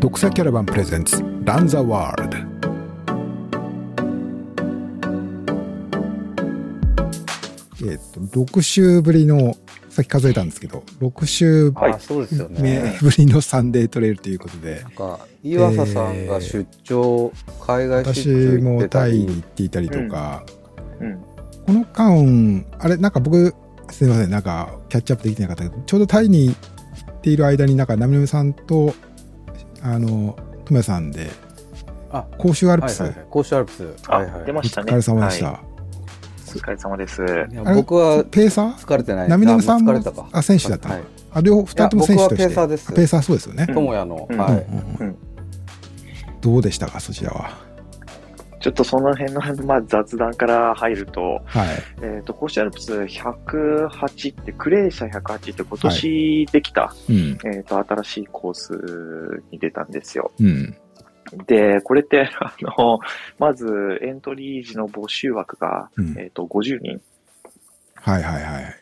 読者キャラバンプレゼンツランザワールドえっ、と6週ぶりのさっき数えたんですけど6週はいあそうですよ目ね。ぶりのサンデートレイルということでなんか、岩佐さんが出張、海外私出張行っもてたりタイに行っていたりとか、うん。この間あれなんか僕すみませんなんかキャッチアップできてなかったけどちょうどタイに行っている間になんかナミナミさんとあのトメさんであ甲州アルプス、はいはいはい。甲州アルプス。あ、はいはい。出ましたね。お疲れ様でした、はいお疲れ様です。僕はペーサー？疲れてない。ナミナミさんもあ疲れたか。あ選手だったの？はい。あ両方二人とも選手としていや僕はペーサーですペーサーそうですよね、うん智也の、うんはい。どうでしたかそちらは？ちょっとその辺の、まあ、雑談から入ると、はい。えっ、と、甲子アルプス108って、クレーシャ108って今年できた、うん。えっ、と、新しいコースに出たんですよ。うん。で、これって、あの、まずエントリー時の募集枠が、うん。えっ、と、50人。はいはいはい。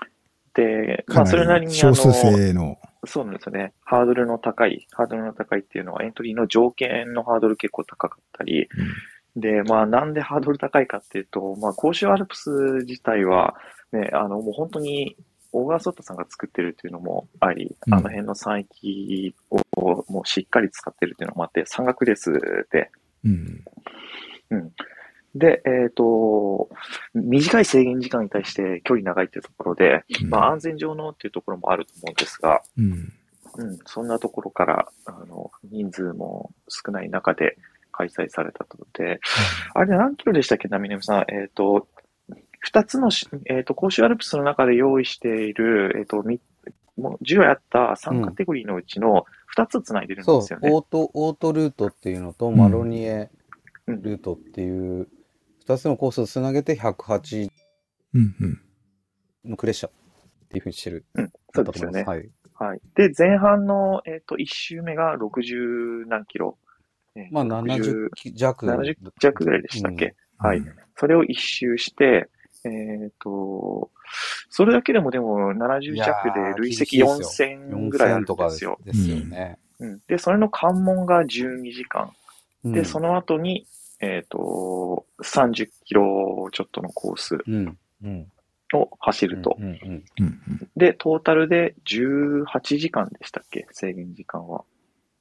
で、まかあ、それななりに、あの、り少数制のそうなんですよね。ハードルの高い、ハードルの高いっていうのはエントリーの条件のハードル結構高かったり、で、まあなんでハードル高いかっていうと、まあ甲州アルプス自体は、ね、あのもう本当に小川ソッタさんが作ってるっていうのもあり、うん。あの辺の山域をもうしっかり使ってるっていうのもあって、山岳レースで、うん。で、えっ、と、短い制限時間に対して距離長いっていうところで、うんまあ安全上のっていうところもあると思うんですが、うん。うん、そんなところから、あの、人数も少ない中で開催されたので、あれ何キロでしたっけ、なみねみさん？えっ、と、二つのし、えっ、と、甲州アルプスの中で用意している、えっ、と、み、もう10あった3カテゴリーのうちの2つ繋いでるんそうですよ、ね。オート、オートルートっていうのと、んマロニエうんルートっていう、二つのコースをつなげて108うんうんのクレッシャーっていうふうにしてる。うんそうですよねはい。はい。で、前半の、えっ、と、1周目が60何キロ。えーまあ、70弱。70弱ぐらいでしたっけ、はい。それを一周して、えっ、と、それだけでもでも70弱で累積いやー厳しい4000ぐらいあるんとかですよ。ですよね。うん、で、それの関門が12時間。で、うんその後に、えっ、と、30キロちょっとのコースうん。うん。を走ると。うんうんうんうんで、トータルで18時間でしたっけ？制限時間は。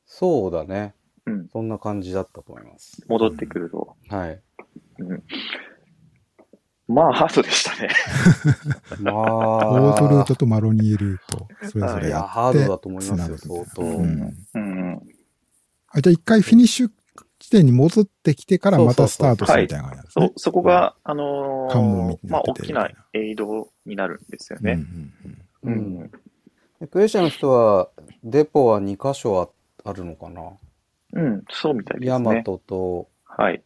そうだね。うん。そんな感じだったと思います。戻ってくると。はい。うん。まあ、ハードでしたね。まあ、オートルートとマロニエルートそれぞいや、れやってハードだと思いますよ、つなぐ相当。うんうん。あじゃあ一回フィニッシュ地点に戻ってきてからまたスタートするみたいな感じですねそう、。そこが、あのーまあ、大きなエイドになるんですよね。うんうんううんん。でクレッシャーの人は、デポは2箇所ああるのかな？うん、そうみたいですヤマね。トと、はい。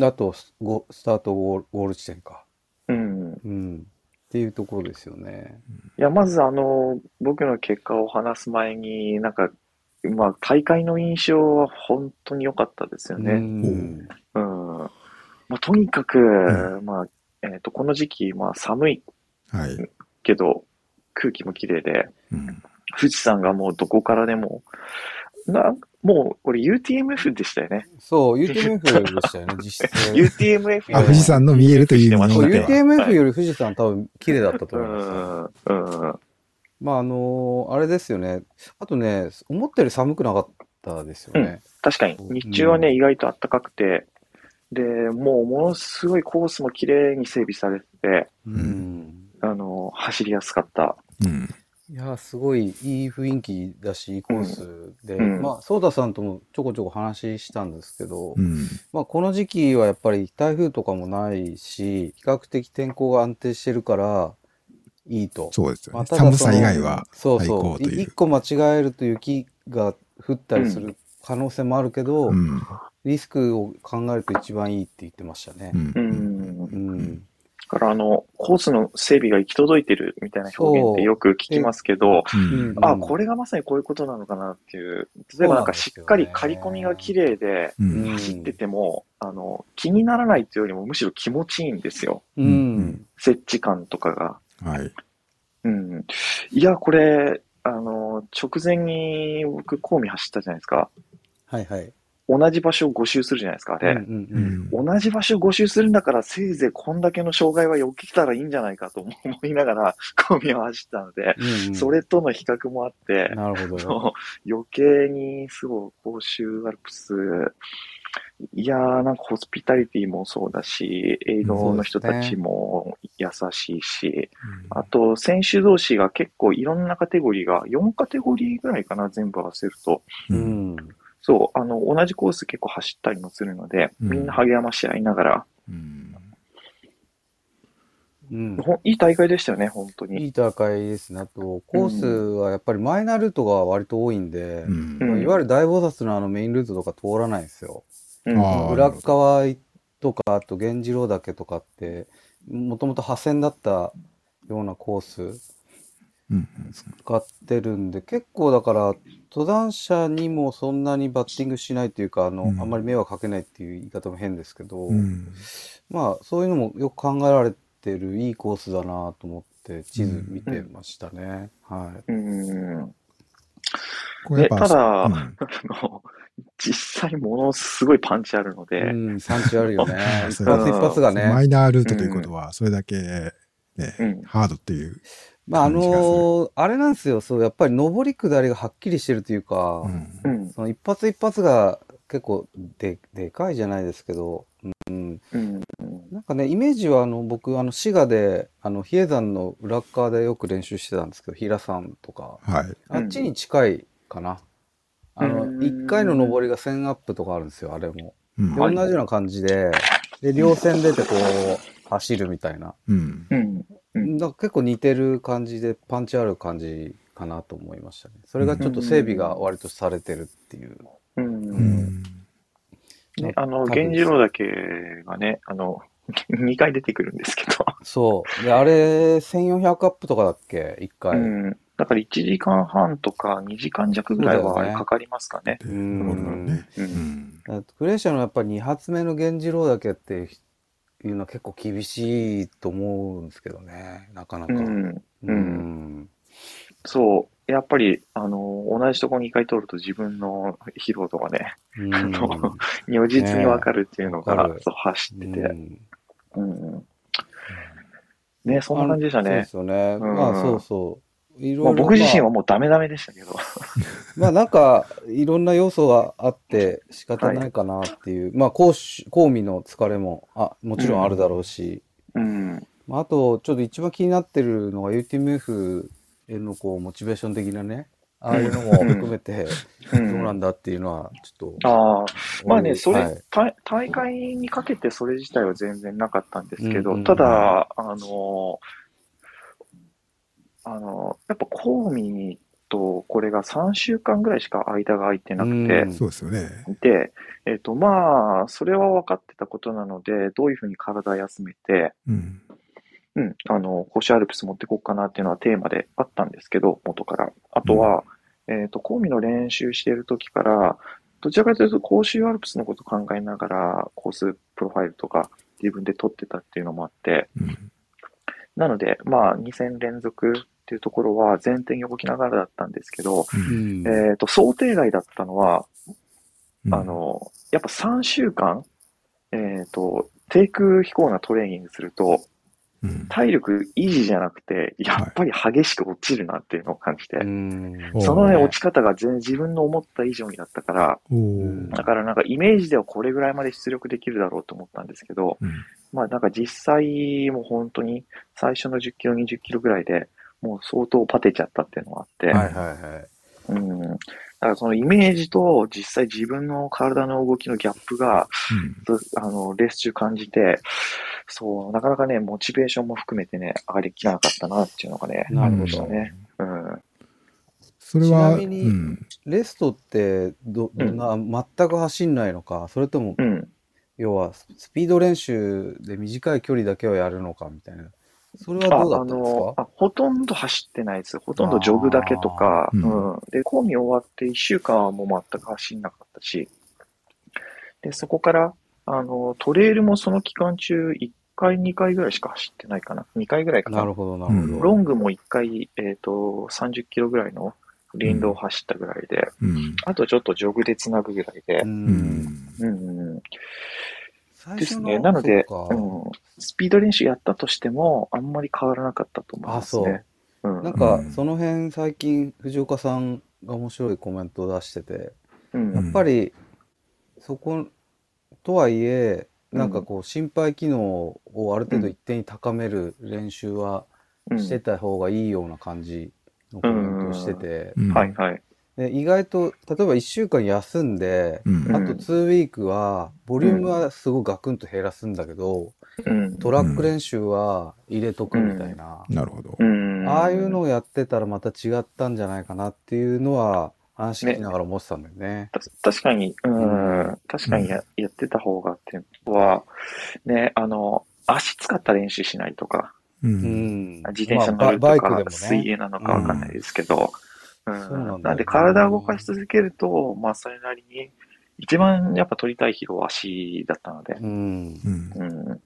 あとスゴ、スタートゴールゴール地点か。うん。うん。っていうところですよね。いや、まず、あの、僕の結果を話す前に、なんか、まあ、大会の印象は本当に良かったですようね。ん。うん。まあ、とにかく、うまあ、えっと、この時期、まあ、寒いはい。けど、空気も綺麗で、うん富士山がもうどこからでも、な、もう、これ UTMF でしたよね。そう、UTMF でしたよね、実質。UTMF あ富士山の見えるという UTMF より富士山多分綺麗だったとう思います。ん、うん。まああのあれですよね。あとね、思ったより寒くなかったですよね。確かに、日中はね、意外と暖かくて、で、もうものすごいコースも綺麗に整備されてて、うん。あの、走りやすかった。うんいや、すごいいい雰囲気だし、いいコースで、うん。まあ、ソーダさんともちょこちょこ話したんですけど、うん。まあ、この時期はやっぱり台風とかもないし、比較的天候が安定してるから、いいと。そうですよね。まあ寒さ以外は最そうそう。一個間違えると雪が降ったりする可能性もあるけど、うん。リスクを考えると一番いいって言ってましたね。うん。から、あの、コースの整備が行き届いてるみたいな表現ってよく聞きますけど、うんあ、これがまさにこういうことなのかなっていう。例えばなんかしっかり刈り込みが綺麗でうんうん走ってても、あの、気にならないっていうよりもむしろ気持ちいいんですよ。ううんん。設置感とかが。はい。うん。いや、これ、あの、直前に僕、コーミ走ったじゃないですか。はいはい。同じ場所を5周するじゃないですか、あれ。うんうんうん。同じ場所を5周するんだから、せいぜいこんだけの障害は避けたらいいんじゃないかと思いながら、コミを走ったので、うんうん。それとの比較もあって、なるほど。そう余計にすごい甲州アルプス、いやー、なんかホスピタリティもそうだし、エイドの人たちも優しいし、あと、選手同士が結構いろんなカテゴリーが、4カテゴリーぐらいかな、全部合わせると。ううんん。そう、あの、同じコース結構走ったりもするので、うんみんな励まし合いながら、うんうん。いい大会でしたよね、本当に。いい大会ですね。あと、コースはやっぱりマイナールートが割と多いんで、うんうんいわゆる大菩薩のあのメインルートとか通らないんですよ。うん裏側とか、あと源次郎岳とかって、もともと破線だったようなコースうん使ってるんで、結構だから、登山者にもそんなにバッティングしないっていうか、あの、うんあんまり迷惑かけないっていう言い方も変ですけど、うんまあ、そういうのもよく考えられてるいいコースだなと思って、地図見てましたね。はい。うん。これやっぱでただうんあの、実際ものすごいパンチあるので、うん、産地あるよね。一発一発がね。マイナールートということは、それだけ、ねうんハードっていう。まあ、あのーあれなんですよ。そう、やっぱり上り下りがはっきりしてるというか、うんうん、その一発一発が結構で、でかいじゃないですけど、うん。うん、なんかね、イメージはあの、僕、あの、滋賀で、あの、比叡山の裏っ側でよく練習してたんですけど、平山とか、はい。あっちに近いかな。あの、うん一回の上りが1000アップとかあるんですよ、あれも。うんで、同じような感じで、で、両線出てこう、走るみたいな。うんうん、うんだ結構似てる感じで、パンチある感じかなと思いましたね。それがちょっと整備が割とされてるっていう。う。うんんね、あの、源次郎岳がね、あの、2回出てくるんですけど、そう。で、あれ、1400アップとかだっけ ?1 う回。ん。だから1時間半とか2時間弱ぐらいはかかりますかね。でうね。う。うんんだってクレーシャのやっぱり2発目の源次郎だけっていうのは結構厳しいと思うんですけどね。なかなか。うん。うん。そう。やっぱり、あの、同じとこ2回通ると自分の疲労度がね、うん あの如実にわかるっていうのが、わかるそう、走ってて。うんうん。ね、そんな感じでしたね。そうですよね。うんまあそうそう。いろいろ。まあ、僕自身はまあもうダメダメでしたけど。まあなんか、いろんな要素があって仕方ないかなっていう。まあ、講師、講義の疲れも、あ、もちろんあるだろうし。うん。まあ、あと、ちょっと一番気になってるのが UTMF へのこう、モチベーション的なね。ああいうのも含めて、うどうなんんだっていうのは、ちょっと。ああ、まあね、それ、はい大大会にかけてそれ自体は全然なかったんですけど、うんうんただ、あの、あの、やっぱコーミとこれが3週間ぐらいしか間が空いてなくて、うんそうですよね。で、えっ、と、まあ、それは分かってたことなので、どういうふうに体休めて、うん。うん、あの、星アルプス持ってこうかなっていうのはテーマであったんですけど、元から。あとは、えっ、と、コーミの練習している時から、どちらかというと、甲州アルプスのことを考えながら、コースプロファイルとか自分で撮ってたっていうのもあって、うんなので、まあ、2戦連続っていうところは前転に動きながらだったんですけど、うん。えっ、と、想定外だったのは、うん。あ、の、やっぱ3週間、えっ、と、低空飛行なトレーニングすると、うん。体力維持じゃなくて、やっぱり激しく落ちるなっていうのを感じて、うん。おそのね、ね落ち方が全然自分の思った以上にだったから、だからなんかイメージではこれぐらいまで出力できるだろうと思ったんですけど、うんまあなんか実際もう本当に最初の10キロ、20キロぐらいでもう相当パテちゃったっていうのがあって、はいはいはい。うん。だからそのイメージと実際自分の体の動きのギャップが、あの、レース中感じて、そう、なかなかね、モチベーションも含めてね、上がりきらなかったなっていうのがね、ありなるほどましたね。うん。それは、ちなみにうんレストってど、どんな、全く走んないのか、それとも、うん。要は、スピード練習で短い距離だけをやるのかみたいな。それはどうだあったんですか？ほとんど走ってないです。ほとんどジョグだけとか、うん。で、講義終わって1週間はもう全く走んなかったし、で、そこから、あの、トレイルもその期間中1回、2回ぐらいしか走ってないかな。2回ぐらいかな。なるほど、なるほど。ロングも1回、えっ、と、30キロぐらいの林道を走ったぐらいで、うん。あとちょっとジョグでつなぐぐらいで。う、。うんん。うんですね。なので、そうん、スピード練習やったとしても、あんまり変わらなかったと思いますね。う。ん。なんかうん、その辺最近、藤岡さんが面白いコメントを出してて、うん。やっぱり、そこ、とはいえ、なんかこう、心肺機能をある程度一定に高める練習はうん。してた方がいいような感じのコメントをしてて、うんはいはい。で意外と、例えば1週間休んで、うん。あと2ウィークは、ボリュームはすごいガクンと減らすんだけど、うん。トラック練習は入れとくみたいな、なるほど。うんああいうのをやってたらまた違ったんじゃないかなっていうのは、話聞きながら思ってたんだよね。た確かに、うん、確かにややってた方がっていうのは、ね、あの、足使った練習しないとか、う。うんん。自転車まあ乗るとか、水ね。泳なのかわかんないですけど、うんそうなんなんで体を動かし続けると、まあそれなりに、一番やっぱ取りたい疲労は足だったので、うん。うん。うん、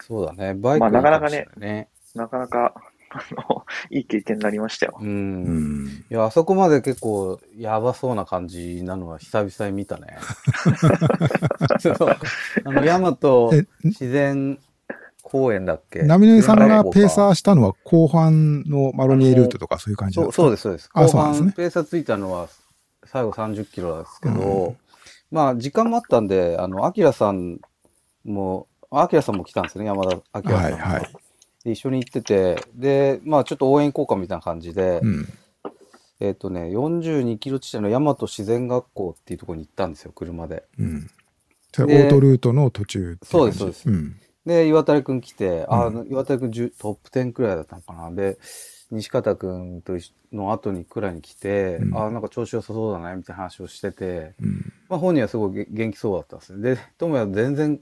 そうだね。バイクまあなかなかねないね。なかなか、あの、いい経験になりましたよ。う。うんん。いや、あそこまで結構やばそうな感じなのは久々に見たね。そうあの、ヤマトえ、自然公園だっけ？ナミネさんがペーサーーしたのは後半のマロニエルートとかそういう感じそうすそうです、そうです。あ後そうなんですね半ペーサーついたのは最後30キロですけど、まあ時間もあったんで、あの、アキラさんも、アキラさんも来たんですね、山田アキラさんが。はいはいで一緒に行ってて、で、まあちょっと応援交換みたいな感じで、うん。えっ、とね、42キロ地点の大和自然学校っていうところに行ったんですよ、車で。うん。オートルートの途中そうですそうですん。で、岩谷くん来て、あう岩谷くん10トップ10くらいだったのかな。で、西方くんとの後にくらいに来て、うんあなんか調子良さそうだね、みたいな話をしてて、うん。まあ本人はすごいげ元気そうだったんですね。で、智也全然、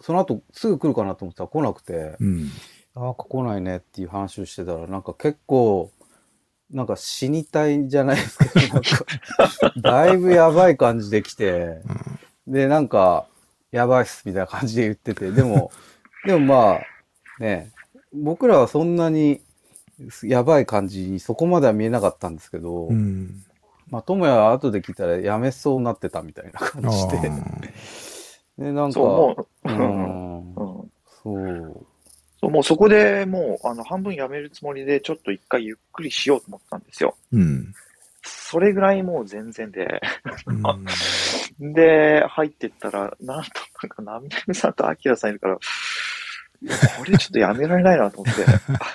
その後すぐ来るかなと思ったら来なくて、うん。ああ、来ないねっていう話をしてたら、なんか結構、なんか死にたいじゃないですけど、なんか、だいぶやばい感じで来て、で、なんか、やばいっすみたいな感じで言ってて、でも、でもまあ、ね、僕らはそんなにやばい感じにそこまでは見えなかったんですけど、うん。まあ、智也は後で聞いたらやめそうになってたみたいな感あじで、ー。で、なんか、そう、もう、そう、そう、もうそこでもう、あの、半分やめるつもりで、ちょっと一回ゆっくりしようと思ったんですよ。うん。それぐらいもう全然で、うん。で、入ってったら、なんと、なんか、ナミネムさんとアキラさんいるから、これちょっとやめられないなと思って、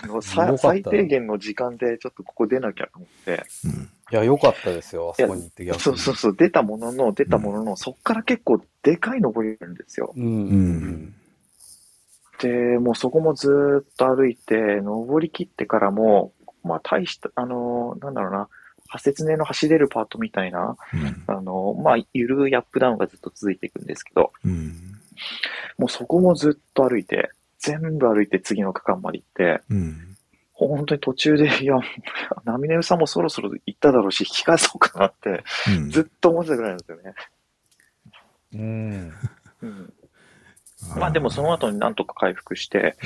あの、さ最低限の時間でちょっとここ出なきゃと思って、うんいや、良かったですよ、あそこに行ってそうそうそう、出たものの、出たものの、そっから結構でかい登りがあるんですよ。うん。ううんん。で、もうそこもずーっと歩いて、登り切ってからも、まあ大した、あの、なんだろうな、派切根の走れるパートみたいな、うんあの、まあ、ゆるいアップダウンがずっと続いていくんですけど、うん。もうそこもずっと歩いて、全部歩いて次の区間まで行って、うん。本当に途中で、いや、ナミネルさんもそろそろ行っただろうし、引き返そうかなって、うんずっと思ってたぐらいなんですよね。うん。うん、まあでもその後になんとか回復して、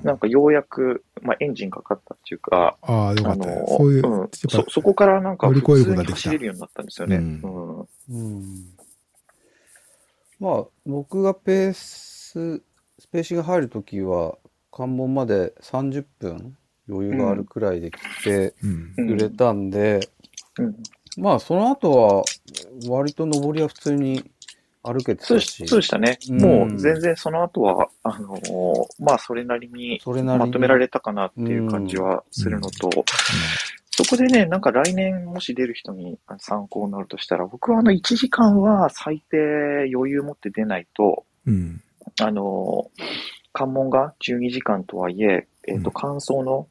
うんなんかようやく、まあエンジンかかったっていうか、ああ、よかあったよの、そういう、うん、そ、ぱそこからなんか普通に走れるようになったんですよね。うん。まあ、僕がペース、スペーシング入るときは、関門まで30分余裕があるくらいで来てうん。うん売れたんで、うんまあ、その後は、割と上りは普通に歩けてそうたし、そうでしたね。うんもう全然その後は、あのーまあそれなりにそれなりにまとめられたかなっていう感じはするのと、そこでね、なんか来年もし出る人に参考になるとしたら、僕はあの1時間は最低余裕持って出ないと、うん。あのー関門が12時間とはいえ、えっ、と、うん。乾燥の、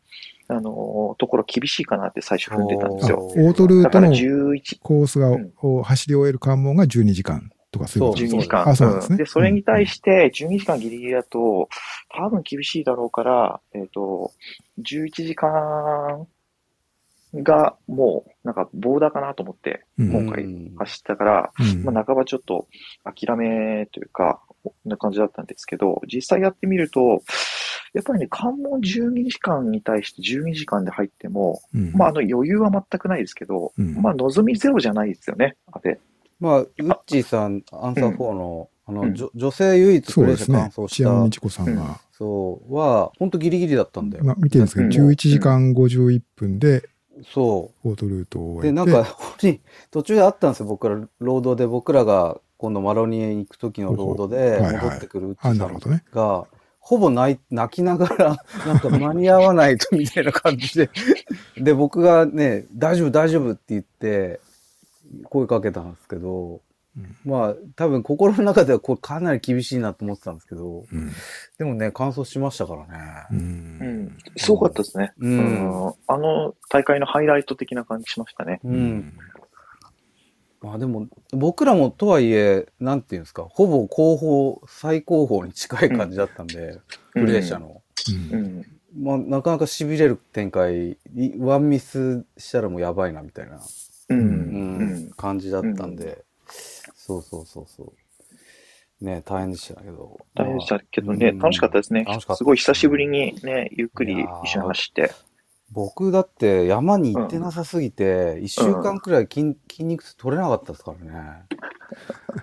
あのーところ厳しいかなって最初踏んでたんですあよ。オートルートの11、コースが、うん。を走り終える関門が12時間とかそういうこと12時間。あそうですね。ん。で、それに対して、12時間ギリギリだと、多分厳しいだろうから、えっ、と、11時間がもう、なんか、ボーダーかなと思って、うん。今回うん走ったから、うん。まあ、半ばちょっと諦めというか、な感じだったんですけど、実際やってみると、やっぱりね、関門12時間に対して12時間で入っても、うんまあ、あの余裕は全くないですけど、うんまあ、望みゼロじゃないですよね、あれ。まあ、ウッチーさん、アンサー4の、あの、うんじょ女性唯一そうプレイですね者完走。した、千山美智子さんが、そう、は、ほんとギリギリだったんだよ。まあ、見てるんですけど、うん11時間51分で、そオートルートをう。終えて。で、なんか、途中であったんですよ、僕ら、ロードで、僕らが、今度マロニエに行く時のロードで、戻ってくるウッチあ、ーさんなるほどね。が、ほぼ泣い泣きながら、なんか間に合わないとみたいな感じで、で、僕がね、大丈夫、大丈夫って言って、声かけたんですけど、うんまあ、多分心の中ではこれかなり厳しいなと思ってたんですけど、うん。でもね、完走しましたからうね。うんん。すごかったですね。うんうんあの大会のハイライト的な感じしましたね。うん。まあでも、僕らもとはいえ、なんていうんですか、ほぼ後方、最高峰に近い感じだったんで、プレイ者の。う。うんん。まあ、なかなか痺れる展開、いワンミスしたらもうやばいなみたいな、うん。ううんん。感じだったんで、そうそうそうそう。ね大変でしたけど。大変でしたけどね、うん楽しかったですね。すごい久しぶりにね、ゆっくり一緒に走って。僕だって山に行ってなさすぎて、一、週間くらい筋筋肉痛取れなかったですからね。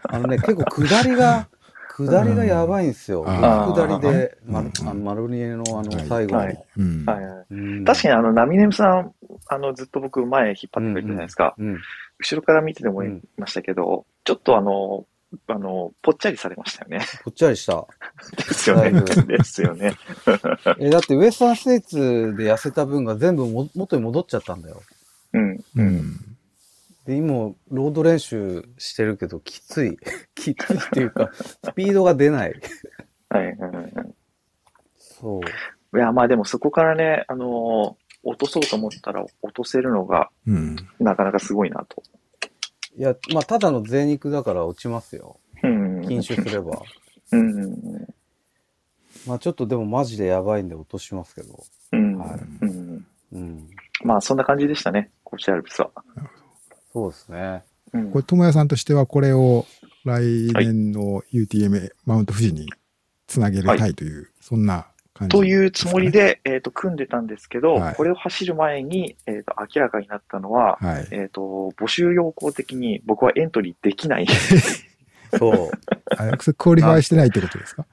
あのね、結構下りが、下りがやばいんですよ。うん僕下りで、あのマロニエのあのはい最後の。はい確かにあの、ナミネムさん、あの、ずっと僕前引っ張ってくれたじゃないですか。うん。後ろから見ててもいましたけど、ちょっとあの、あの、ぽっちゃりされましたよね。ぽっちゃりした。ですよねですよね。え、だってウエスタンステイツで痩せた分が全部も元に戻っちゃったんだよ。うん。ううん。ん。で、今、ロード練習してるけど、きつい。きついっていうか、スピードが出ない。はいはいはいはい。そう。いや、まあでもそこからね、あの落とそうと思ったら落とせるのがうん。なかなかすごいなと。いや、まあ、ただの贅肉だから落ちますよ。うん。禁酒すれば。うん。まあ、ちょっとでもマジでやばいんで落としますけど。うん。はいうん。うん。まあそんな感じでしたね、高知アルプスは。そうですね。うんこれ、智也さんとしては、これを来年の UTM マウント富士につなげたいという、そんなというつもり。で、えっ、と、組んでたんですけど、はいこれを走る前に、えっ、と、明らかになったのは、はい。えっ、と、募集要項的に僕はエントリーできない。そう。あれ、それ qualify してないってことですか？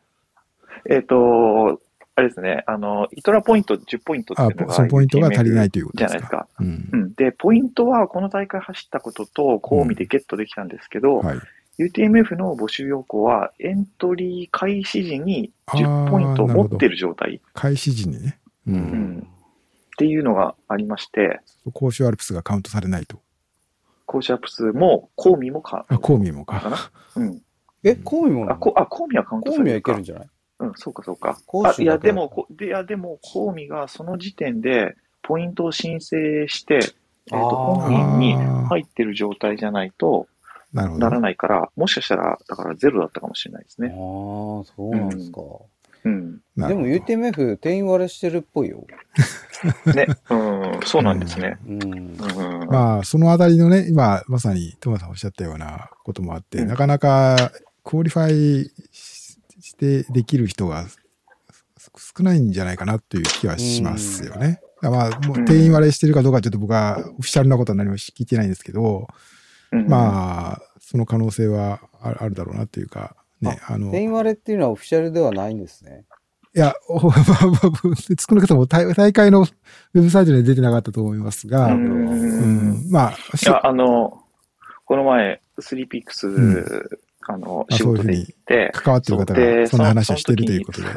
えっと、あれですね、あの、イトラポイント10ポイントっていあうのが、そのポイントが足りないということですか？じゃないですか。うんう。ん。で、ポイントはこの大会走ったことと、こう見てゲットできたんですけど、はい。UTMF の募集要項は、エントリー開始時に10あーポイントを持ってる状態っ開始時にね。う。うんんていうのがありまして、公衆アルプスがカウントされないと。コーチアップスも、コーミもか、あ、コーミーもか。かなうん。え、コウミも？なあ、のこあコーミはカウントコウミはいされるかけるんじゃない？うん、そうかそうか。講あいや、でも、こでいや、でも、コーミがその時点で、ポイントを申請して、えっ、ー本人にあ入ってる状態じゃないとーなら。ないから、もしかしたら、だからゼロだったかもしれないですああ、ね。そうなんですか。うん。でもなるほど UTMF 定員割れしてるっぽいよ。ね。うん、そうなんですね。うん。うん。まあ、そのあたりのね、今、まさにトマさんおっしゃったようなこともあって、うんなかなか qualify ししてできる人がす少ないんじゃないかなという気はしますよね。まあ、もう定員割れしてるかどうかちょっと僕はオフィシャルなことは何も聞いてないんですけど、うん、まあ、その可能性はああるだろうなというか、ね、あの、い定員割れっていうのはオフィシャルではないんですね。や、おまあまあまあ少なくとも大大会のウェブサイトには出てなかったと思いますが、ううんん。まあ、いや、あの、この前、スリーピックス、んあの、あ仕事で行って、関わってる方がそんな話をしてるということで。は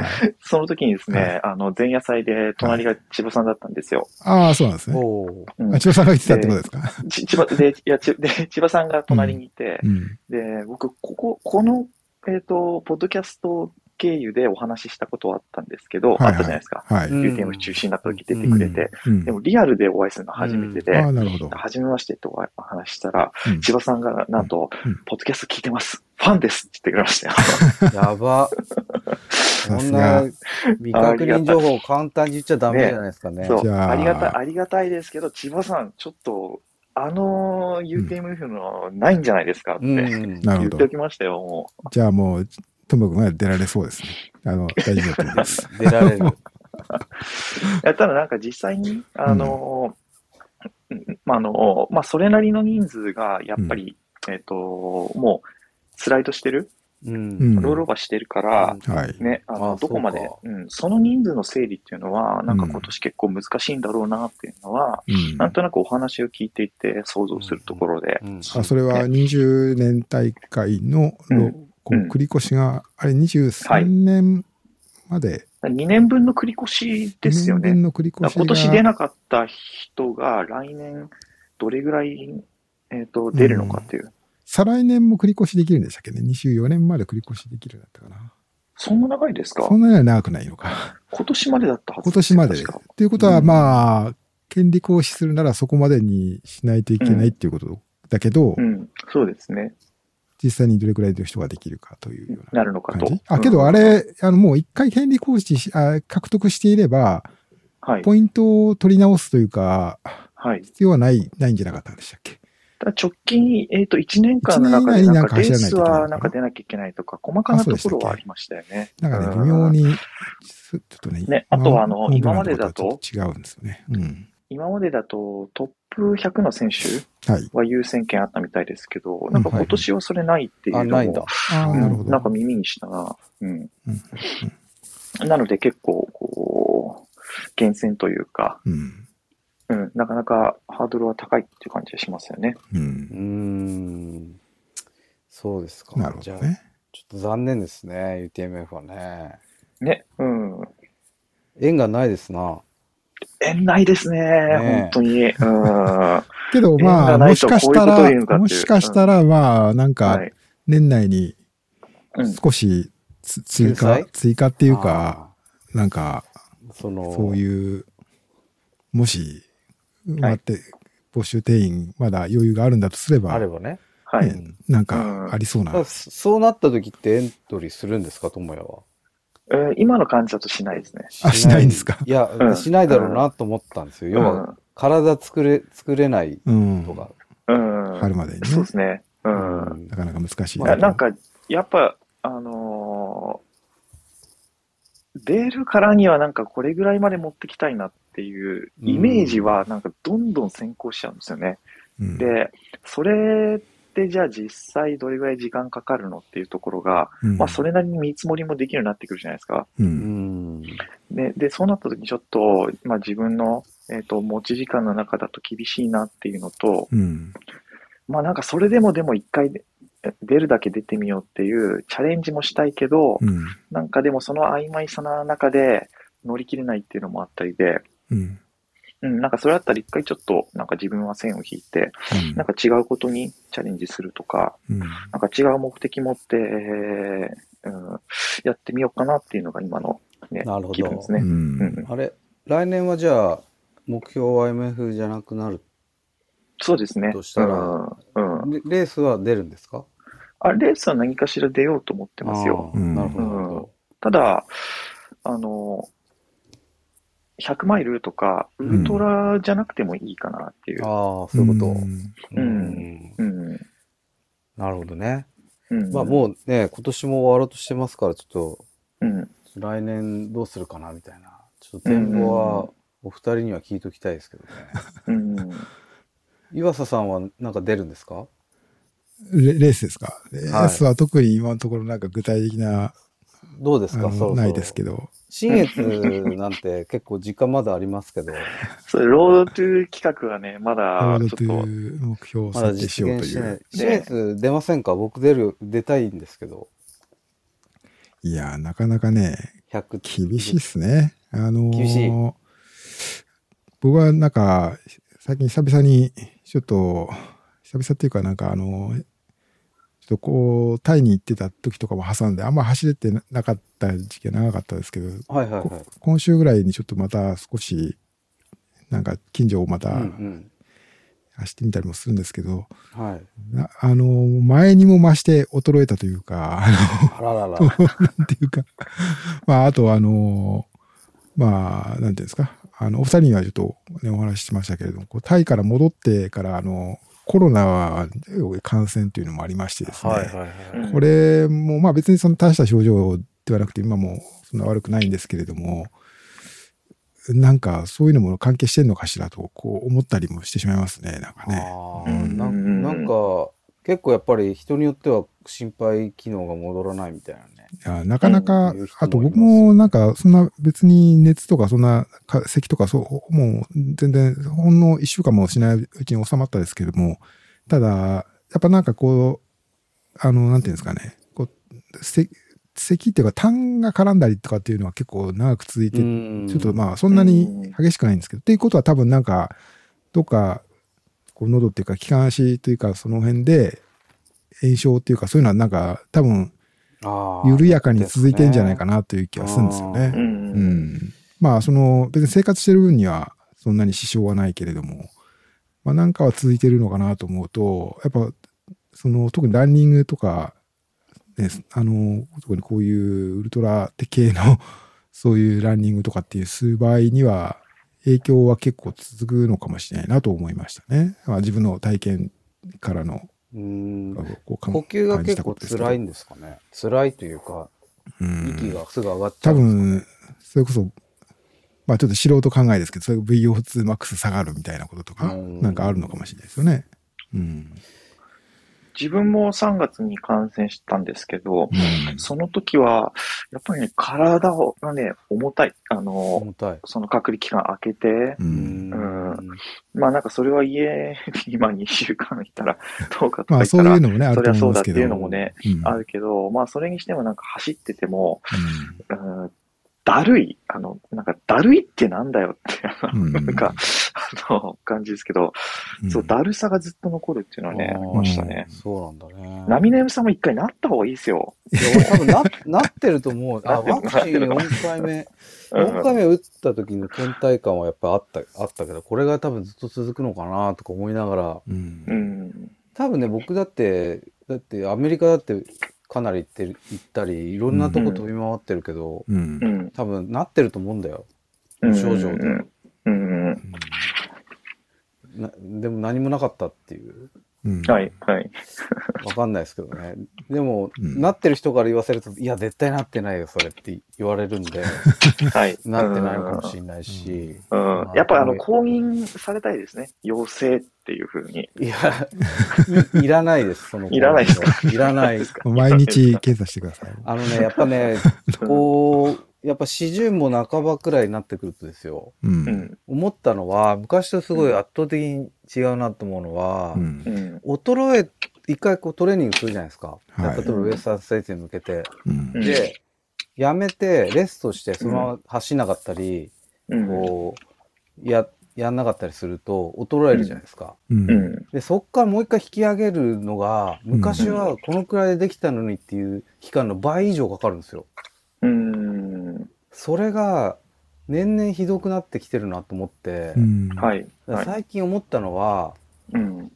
い、その時にですね、はいあの、前夜祭で隣が千葉さんだったんですよ。ああ、そうなんですね。おお。うんあ千葉さんが言ってたってことですか？ち千葉、で、いや、ちで、千葉さんが隣にいて、うん。で、僕、ここ、この、えっ、と、ポッドキャスト経由でお話ししたことはあったんですけど、はいはいあったじゃないですか。はい。うん UTM 中止になった時出てくれて、うん。でもリアルでお会いするのは初めてで、ああ、なるほど。初めましてとお話ししたら、うん千葉さんがなんと、うんポッドキャスト聞いてます。ファンですって言ってくれましたよ。やば。さこんな。未確認情報を簡単に言っちゃダメじゃないですかね。そう。あありがたい、ありがたいですけど、千葉さん、ちょっと、あの UTMF のないんじゃないですかってうん。言ってお。きましたよ、もう。じゃあもう、ともくんが出られそうですね。あの、大丈夫です。出られる。やったらなんか実際に、あの、うんまあ、あの、まあ、それなりの人数が、やっぱり、えっ、と、もう、スライドしてる、うん。うんロールオーバーしてるから、はい。ね、あの、あどこまでそう、うん、その人数の整理っていうのは、なんか今年結構難しいんだろうなっていうのは、うんなんとなくお話を聞いていて想像するところで、うんあそれは20年大会のロ、うんこううん繰り越しが、あれ23年まで、2年分の繰り越しですよ2年ね。分の繰り越しが今年出なかった人が来年どれぐらい、えっ、と、出るのかっていう。再来年も繰り越しできるんでしたっけね ?24 年まで繰り越しできるんだったかな。そんな長いですか？そんなには長くないのか。今年までだったはず今年までで。確かっていうことは、うんまあ、権利行使するならそこまでにしないといけないっていうことだけど、うん、そうですね。実際にどれくらいの人ができるかというようななるのかと感じ。。あ、けどあれ、あの、もう一回権利行使しあ獲得していれば、はい。ポイントを取り直すというか、はい。必要はない、ないんじゃなかったんでしたっけ？ただ直近、えっ、と、1年間の中でなんかレースはなんか出なきゃいけないとか、細かなところはありましたよね。なんかね、うん微妙に、ちょっとね、ねあとはあの今までだとと違うんですよね。うん。今までだとトップ100の選手はい。は優先権あったみたいですけど、なんか今年はそれないっていうあ、のも、。なんか耳にしたな。うん。うんなので結構、こう、厳選というか、うん。うん、なかなかハードルは高いっていう感じがしますよね。う。うんん。そうですか。なるほじゃあ、どね。ちょっと残念ですね、UTMF はね。ね、うん。縁がないですな。縁ないですね、ね本当に。うん。けど、縁まあ、もしかしたこういうもしかしたら、まあ、なんはか、い。年内にうん少しつ追加追加っていうか、なんか、その、そういう、もし、待って、募集定員、まだ余裕があるんだとすればあれ、ばね。はい。ねなんうんか、ありそうなそうなった時ってエントリーするんですか、智也は？えー今の感じだとしないですね。あしないんですか？いや、うんしないだろうなと思ったんですよ。要は、体作れ、作れないうんと。か。うん。うん。春までにねそうですね。うん。うんなかなか難しいいなと。やなんか、やっぱ、あのー出るからにはなんかこれぐらいまで持ってきたいなっていうイメージはなんかどんどん先行しちゃうんですよね。うん、で、それってじゃあ実際どれぐらい時間かかるのっていうところが、うんまあそれなりに見積もりもできるようになってくるじゃないですか。う。うんん。で、でそうなった時にちょっと、まあ自分の、えっ、と、持ち時間の中だと厳しいなっていうのと、うん。まあなんかそれでもでも一回で出るだけ出てみようっていうチャレンジもしたいけど、うん。なんかでもその曖昧さの中で乗り切れないっていうのもあったりで、うん。うん、なんかそれだったら一回ちょっとなんか自分は線を引いて、うんなんか違うことにチャレンジするとか、うん。なんか違う目的持って、えーうん、やってみようかなっていうのが今の、ねなるほど、う気分ですね。うんん。あれ、来年はじゃあ、目標は MF じゃなくなる。そうですね。としたらうんうん、レレースは出るんですか？あ、レースは何かしら出ようと思ってますよ。なるほどただ、あの、100マイルとか、ウルトラじゃなくてもいいかなっていう。ど。ああ、そういうこと。んうんうん。なるほどね。うん。まあもうね、今年も終わろうとしてますから、ちょっとうん。来年どうするかなみたいな。ちょっと展望はお二人には聞いときたいですけどね。うん。岩佐さんはなんか出るんですか？レレースですか？レースは特に今のところなんか具体的な、どうですか？ないですけど。新越なんて結構時間まだありますけど、それ、ロードトゥー企画はね、まロだードとちょっと、いう目標を設定しようとい。う新越出ませんか？僕出る、出たいんですけど、いや、なかなかね、100。厳しいっすね。あのー厳しい僕はなんか、最近久々に、ちょっと、久々っていうかなんかあの、ちょっとこう、タイに行ってた時とかも挟んで、あんま走れてなかった時期が長かったですけど、はいはいはい。こ今週ぐらいにちょっとまた少し、なんか近所をまうんたうん。走ってみたりもするんですけど、はい。なあの、前にも増して衰えたというか、ああららら。の、なんていうか、まあ、あとあの、まあ、なんていうんですか、あの、お二人にはちょっとね、お話ししましたけれども、こうタイから戻ってから、あの、コロナ感染というのもありましてですね、はいはいはい。うんこれも、まあ別にその大した症状ではなくて、今もそんな悪くないんですけれども、なんかそういうのも関係してんのかしらと、こう思ったりもしてしまいますね、なんかね。ああ、うんななんか、結構やっぱり人によっては心肺機能が戻らないみたいなね。いやなかなか、うんあと僕もなんか、そんな別に熱とかそんなか咳とかそう、もう全然ほんの一週間もしないうちに収まったですけれども、ただ、やっぱなんかこう、あの、なんていうんですかね、こう、せ咳っていうか痰が絡んだりとかっていうのは結構長く続いて、ちょっとまあそんなに激しくないんですけど、っていうことは多分なんか、どっか、こう喉っていうか気管支というかその辺で炎症っていうかそういうのはなんか多分緩やかに続いてんじゃないかなという気がするんですようね。んうん。まあその別に生活してる分にはそんなに支障はないけれども、まあなんかは続いてるのかなと思うと、やっぱその特にランニングとか、ね、あの、特にこういうウルトラ系の そういうランニングとかっていうする場合には影響は結構続くのかもしれないなと思いましたね。まあ、自分の体験からのうん。こうか呼吸が結構辛いんですかね。辛いというか、うん息がすぐ上がっちゃ多うね。分、それこそ、まあちょっと素人考えですけど、それ VO2 マックス下がるみたいなこととか、うんなんかあるのかもしれないですよね。うん。自分も3月に感染したんですけど、うんその時は、やっぱりね、体がね、重たい。あの。その隔離期間明けて、う。うんん。まあなんかそれは家に今2週間いたら どうかとまあか言ったらそういうのもね、あると思うんですけど。そりゃそうだっていうのもね、うん、あるけど、まあそれにしてもなんか走ってても、うんうんだるい、あの、なんかだるいってなんだよって、なんか、あの、感じですけど、うんそう、だるさがずっと残るっていうのはね、ありましたね。そうなんだね。ナミネムさんも一回なった方がいいですよ。いや、俺多分な、なってると思う。あ、ワクチン4回目、うん4回目打った時の倦怠感はやっぱあった、あったけど、これが多分ずっと続くのかなとか思いながら、うんうん。多分ね、僕だって、だってアメリカだってかなり行ってる、行ったり、いろんなとこ飛び回ってるけど、うんう。ん。多分なってると思うんだよ。うん無症状で。うん。うん。なでも何もなかったっていう。うんはい、はい。わかんないですけどね。でも、うんなってる人から言わせると、いや、絶対なってないよ、それって言われるんで、はい。なってないのかもしれないし。うん。まあやっぱあの、こ公認されたいですね。陽性っていうふうに。いや、いいらないです、その。いらないですか？いらない。毎日検査してください。あのね、やっぱね、こう、やっぱ四十も半ばくらいになってくるとですよ。う。うんん。思ったのは、昔とすごい圧倒的に違うなと思うのは、うんうん。衰え、一回こうトレーニングするじゃないですか。はい例えばウエスタンステイツに向けて。うんうんで、やめて、レストして、そのまま走んなかったり、うん。こう、や、やんなかったりすると、衰えるじゃないですか。で、そっからもう一回引き上げるのが、昔はこのくらいでできたのにっていう期間の倍以上かかるんですよ。うん。それが、年々ひどくなってきてるなと思って、うんはい。最近思ったのは、うん。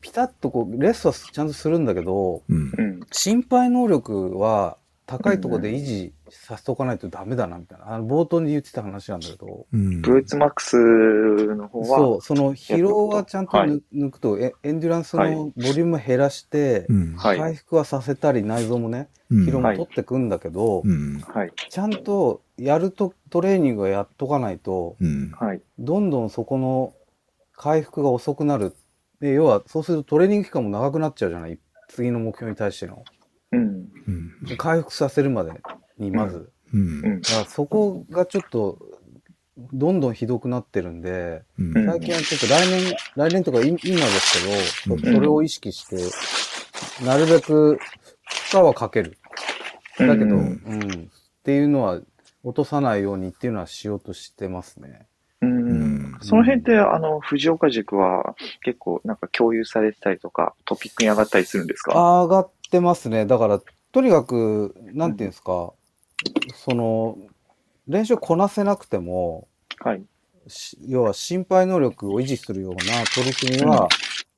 ピタッとこう、レストはちゃんとするんだけど、うんうん。心肺能力は高いところで維持させておかないとダメだな、みたいな。あの、冒頭に言ってた話なんだけど、うん。ブーツマックスの方は、そう、その疲労はちゃんとはい。抜抜くと、エエンデュランスはい。のボリュームを減らして、うん。はい。回復はさせたり、内臓もね、うん。疲労も取ってくんだけど、うん。はい。ちゃんとやるとトレーニングをやっとかないと、うん。はい。どんどんそこの回復が遅くなる。で、要は、そうするとトレーニング期間も長くなっちゃうじゃない。次の目標に対しての。うん。うん。回復させるまでに、まず。うんうん。だからそこがちょっと、どんどんひどくなってるんで、うん最近はちょっと来年、来年とかい今ですけど、うんそそれを意識して、なるべく負荷はかける。だけど、ううんん、っていうのは落とさないようにっていうのはしようとしてますね。うんその辺って、あの、藤岡塾は結構なんか共有されてたりとか、トピックに上がったりするんですか？上がってますね。だから、とにかく、なんていうんですか、その、練習こなせなくても、はい。し要は心肺能力を維持するような取り組みは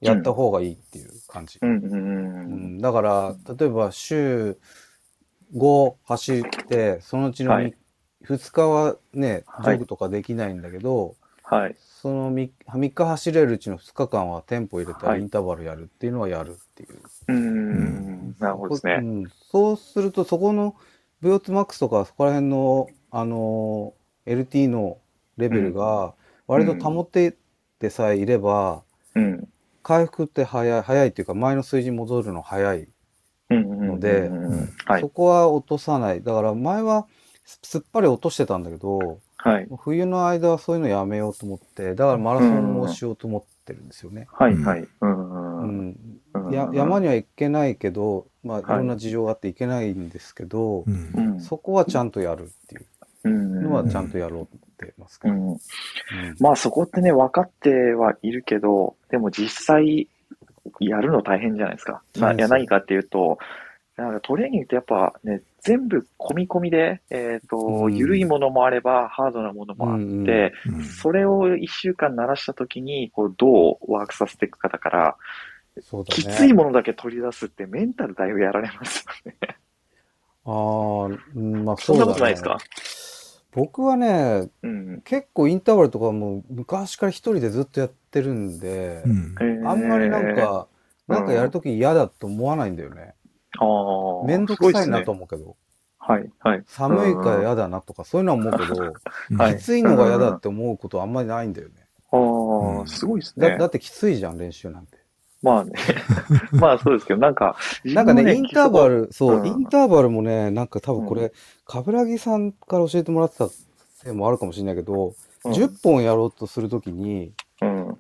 やった方がいいっていう感じ。うんうんううん。んだから、例えば週5走って、そのうちのは 3, い2日はね、ジはいョグとかできないんだけど、はい。その 3, 3日走れるうちの2日間はテンポ入れたはいりインターバルやるっていうのはやるっていう。うーん。なるほどですね。うん、そうすると、そこの VO2 マックスとかそこら辺の、あのー LT のレベルが割と保っててさえいれば、うん。回復って早い、早いっていうか前の数字に戻るの早い。のでそ。こは落とさない。だから前はすすっぱり落としてたんだけど、はい。冬の間はそういうのやめようと思って、だからマラソンをしようと思ってるんですよね。はい。はい。うんううん。ん。うんや山には行けないけど、まあいはいろんな事情があって行けないんですけど、うんうん。そこはちゃんとやるっていううんのはちゃんとやろうってますけど。うん。うんまあそこってね、分かってはいるけど、でも実際やるの大変じゃないですか。まあ、いや何かっていうと、なんかトレーニングってやっぱね、全部込み込みで、えっ、と、うん緩いものもあれば、ハードなものもあって、うんうんそれを一週間鳴らしたときに、こう、どうワークさせていくかだから、そうだね。きついものだけ取り出すってメンタルだいぶやられますよね。ああ、うんまあそんなことないですか？僕はね、うん。結構インターバルとかも昔から一人でずっとやってるんで、うんあんまりなんか、えーなんかやるとき嫌だと思わないんだよね。ああ。めんどくさいなと思うけど。はい、はい。寒いから嫌だなとかそういうのは思うけど、はい きついのが嫌だって思うことはあんまりないんだよね。ああ、うんすごいですねだだ。ってきついじゃん、練習なんて。まあね。まあそうですけど、なんか、なんかね、インターバル、そう、うんインターバルもね、なんか多分こうれ、冠城さんから教えてもらってたせいもあるかもしれないけど、うん10本やろうとするときに、うん。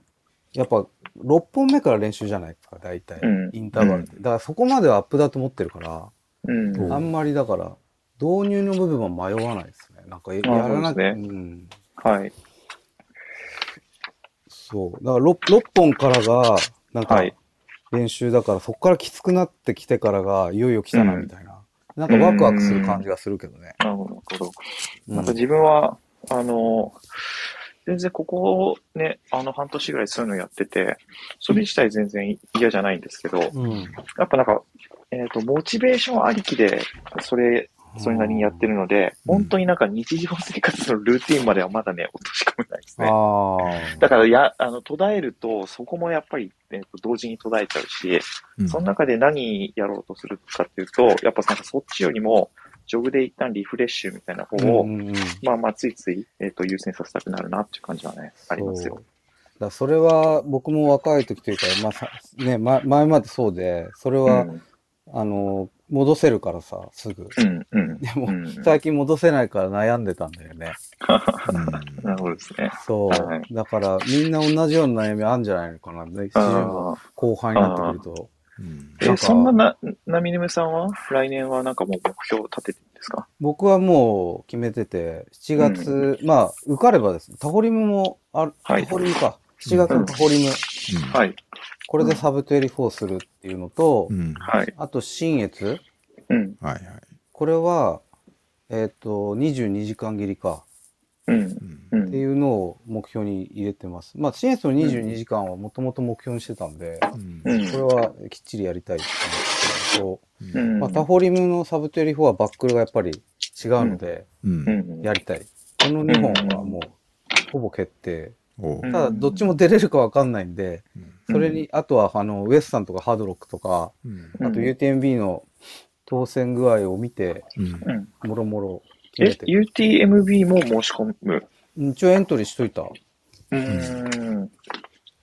やっぱ6本目から練習じゃないですか、大体。うんインターバルって。だからそこまではアップだと思ってるから、うん。うんあんまりだから、導入の部分は迷わないですね。なんかやらなくて、そうですうん。はい。そう。だから 6, 6本からが、なんかはい練習だから、そこからきつくなってきてからが、いよいよ来たな、みたいな。なんかワクワクする感じがするけどね。なるほど。なるほどうんなんか自分は、あの、全然ここね、あの半年ぐらいそういうのやってて、それ自体全然嫌じゃないんですけど、うん。やっぱなんか、えっ、と、モチベーションありきで、それ、それなりにやってるので、うん。本当になんか日常生活のルーティンまではまだね、落とし込めないですね。だから、や、あの、途絶えると、そこもやっぱり、えっ、と、同時に途絶えちゃうし、うん。その中で何やろうとするかっていうと、やっぱなんかそっちよりも、ジョグで一旦リフレッシュみたいな方を、うんまあまあ、ついつい、えっ、と、優先させたくなるなっていう感じはね、ありますよ。だそれは僕も若い時というか、まあさね、ま、前までそうで、それは、うん、あの、戻せるからさ、すぐ。うん、うん。でも、うん最近戻せないから悩んでたんだよね。なるほどですね。そう。はいだから、みんな同じような悩みあるんじゃないのかな。後半になってくると。うんーえ、そんなな、なみねむさんは？来年はなんかもう目標を立ててるんですか？僕はもう決めてて、7月、まあ、受かればですね、タホリムもある、はいタホリムか。7月のタホリム、はい。これでサブ24するっていうのと、うんはい。あと、新越、うん。はいはい。これは、えっ、と、22時間切りか。うん。うんうん。っていうのを目標に入れてます。まあ、新越の22時間はもともと目標にしてたんで、うんうん。これはきっちりやりたいって思ってるのと、うん。まあ、タフォリムのサブ24はバックルがやっぱり違うので、うんうん。やりたい。この2本はもう、ほぼ決定。ただ、どっちも出れるかわかんないんで、うんそれに、あとは、あの、ウエスさんとかハードロックとか、うんうんあと UTMB の当選具合を見て、うんうん。もろもろえ？決め、て。UTMB も申し込む？一応エントリーしといた。うーん。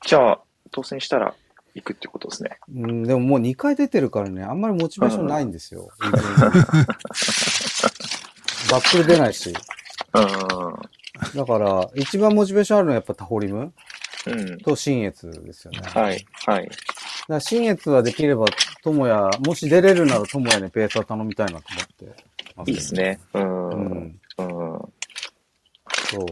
じゃあ、当選したら行くってことですね。うん、でももう2回出てるからね、あんまりモチベーションないんですよ。バックル出ないし。うだから、一番モチベーションあるのはやっぱタホリムん。うん。と新越ですよね。はい。はい。ら新越はできれば、友也、もし出れるなら友也にペースは頼みたいなと思ってます。いいです。ね。うん。ううん。ん。そう。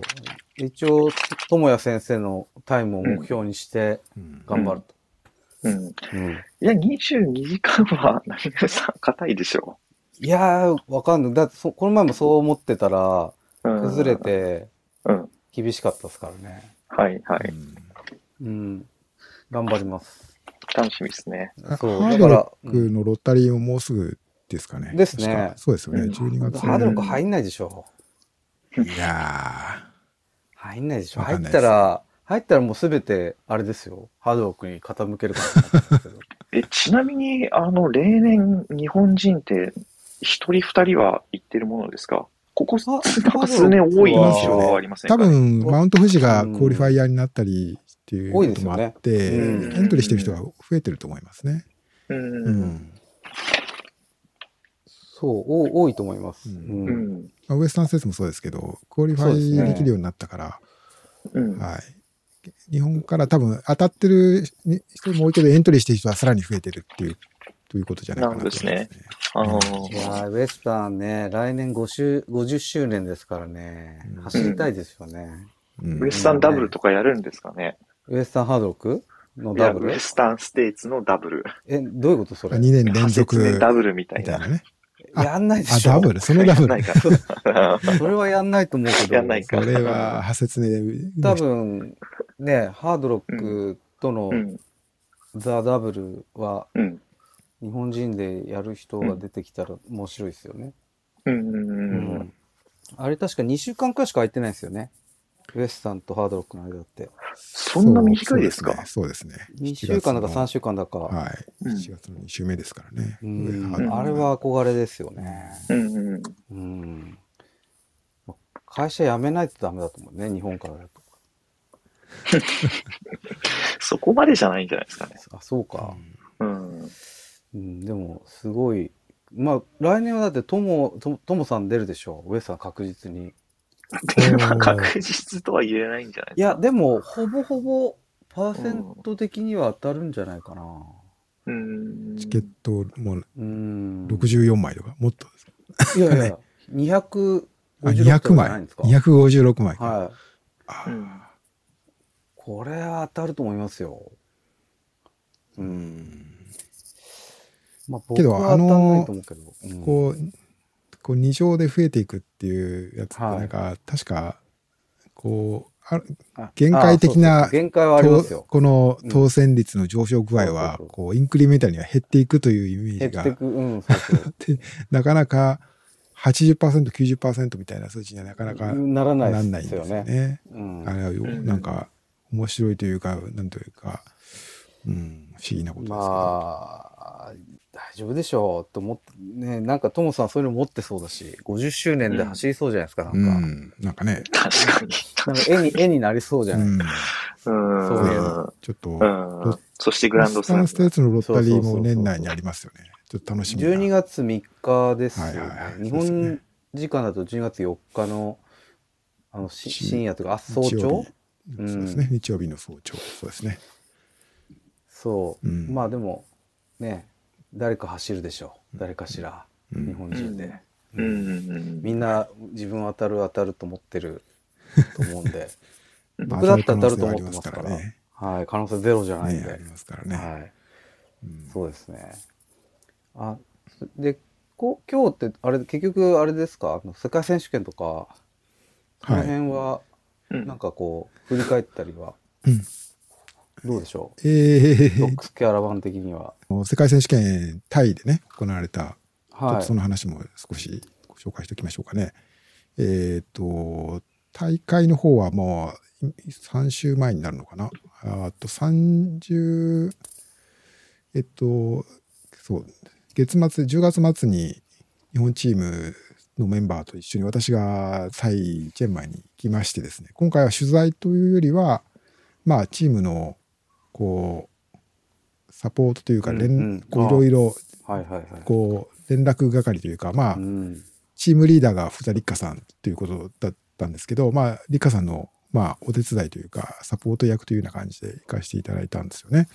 一応、友也先生のタイムを目標にしてうん頑張ると。うん。うん。いや、22時間は、なみねさん、硬いでしょいやー、わかんない。だってそ、この前もそう思ってたら、う。うん。崩れ。てうん。厳しかったですからね。はい、はい。うん。頑張ります。楽しみですね。そうハードロックのロッタリーももうすぐですかね。ですねそうですよね。うん12月。ハードロック入んないでしょ。いや入んないでしょ。入ったら、入ったらもうすべて、あれですよ。ハードロックに傾けるかもしれないですけど。え、ちなみに、あの、例年、日本人って、一人二人は行ってるものですか？ここ、数年多い印象はありませんか、ね、分、マウント富士がクオリファイヤーになったりっていうこともあって、多いですよねうんエントリーしてる人が増えてると思いますね。うん。ううん。ん。そう、お多いと思います。ううんうん。まあ、ウエスタンステーツもそうですけど、 qualify できるようになったから、うん。はい。日本から多分当たってる人も多いけど、エントリーしてる人はさらに増えてるっていう、ということじゃないかなと思います、なるあのいやーウエスタンね、来年5周50周年ですからねうん、走りたいですよね。うんウエスタンダブルとかやるんですかね、ウエスタンハードロック？のダブル？ウエスタンステーツのダブル。え、どういうことそれ？2年連派続ダブルみたいな。ね。あやんないであ、しょ。ダブル？そのダブル？それはやんないと思うけど。やんないかそれは、派説ね。多分、ね、ハードロックとのうん。ザ・ダブルは、うん。日本人でやる人が出てきたら面白いですよね。うん。うん。ううんん。あれ確か2週間くらいしか空いてないですよね。ウエスタンとハードロックの間って。そんな短いですか？そうですね。2週間だか3週間だか。はい。うん7月の2週目ですからね。うん上あれは憧れですよね。うん。うん。うん。会社辞めないとダメだと思うね、日本からだと。そこまでじゃないんじゃないですかね。あ、そうか。うん。うん、でも、すごい。まあ、来年はだって、とも、とともさん出るでしょう。ウエスタン確実に。でまあ確実とは言えないんじゃないいや、でも、ほぼほぼ、パーセント的には当たるんじゃないかな。うん。チケットもうん。64枚とか、もっとです。いやいや、256あ、じゃ200枚ないんですか。。256枚か。はい。あうん。これは当たると思いますよ。うん。まあ、僕けどは当たんないと思うけど。うんこう、こう二乗で増えていくっていうやつって、はいなんか、確か、こう、ああ限界的なあそうそう限界はありますよ。この当選率の上昇具合はこう、インクリメンタルには減っていくというイメージが。なかなか80%、90%みたいな数値にはなかなかならなないんないんですよね。よね。うんあれはなんか、面白いというか、なんというか、うん、不思議なことですけど。まあ、大丈夫でしょうと思って、ね、なんかトモさんそういうの持ってそうだし、50周年で走りそうじゃないですか、なんうか。ん、なんかね、確かに。なんか絵に、絵になりそうじゃない、うん、うん。そういうちょっと、うん。そしてグランドスラムスタンス。テーツのロッタリーも年内にありますよね。ちょっと楽しみな。12月3日ですよね。はいはいはい日本時間だと12月4日の、あの、深夜というか、あ、早朝？日曜日うんそうですね。日曜日の早朝。そうですね。そう。うんまあでも、ね、誰か走るでしょう。誰かしら、うん日本人で。ううんん。みんな自分当たる当たると思ってると思うんで。うん僕だって当たると思ってますから。ね、はい。可能性ゼロじゃないんで。ね、ありますからね。はい。うんそうですね。あ、で、こ今日って、あれ、結局、あれですか？世界選手権とか、そのはい。辺は、うんなんかこう、振り返ったりは、うんどうでしょう？えロックスキャラバン的には。ー、世界選手権タイでね、行われた、ちょっはいとそ。の話も少しご紹介しておきましょうかね。えっ、と、大会の方はもう3週前になるのかな？あと30、えっと、そう、月末、10月末に日本チームのメンバーと一緒に私がタイ、チェンマイに行きましてですね、今回は取材というよりは、まあ、チームの、こう、サポートというか、連うんうんこういろいろ。こう連絡係というかまあ、うん。チームリーダーが福田立花さんということだったんですけどまあ立花さんのまあお手伝いというかサポート役というような感じで行かせていただいたんですよね。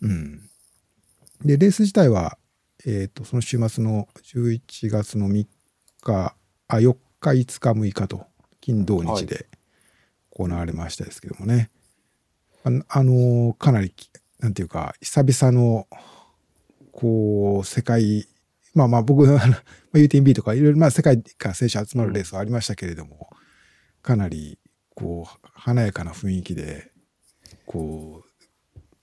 うん、でレース自体は、えー、とその週末の11月の3日あ4日5日6日と金土日で行われましたですけどもね、ああのかなりなんていうか久々のこう世界まあまあ僕あのまあ UTMB とかいろいろまあ世界から選手集まるレースはありましたけれども、かなりこう華やかな雰囲気でこ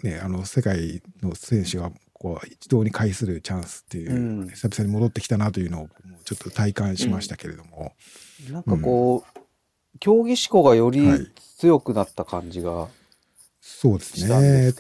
うねあの世界の選手がこう一堂に会するチャンスっていう、うん。久々に戻ってきたなというのをちょっと体感しましたけれども、なんかこう、競技志向がよりはい。強くなった感じがそうですね。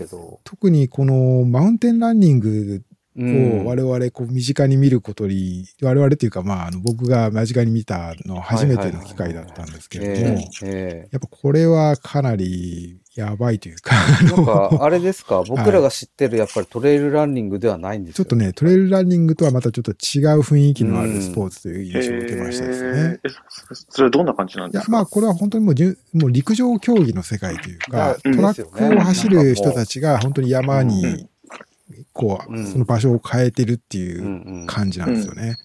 特にこのマウンテンランニングうんを我々こう身近に見ることに、我々というかまああの僕が間近に見たのは初めての機会だったんですけれども、ええ。えやっぱこれはかなりやばいというか、えなんか、あれですか、僕らが知ってるやっぱりトレイルランニングではないんですよちょっとね、トレイルランニングとはまたちょっと違う雰囲気のあるスポーツという印象を受けましたですね。えそそれはどんな感じなんいです、か？やまあこれは本当にもうじゅもう陸上競技の世界というか、うん。トラックを走る人たちが本当に山うに、こう、うんその場所を変えてるっていう感じなんですよね。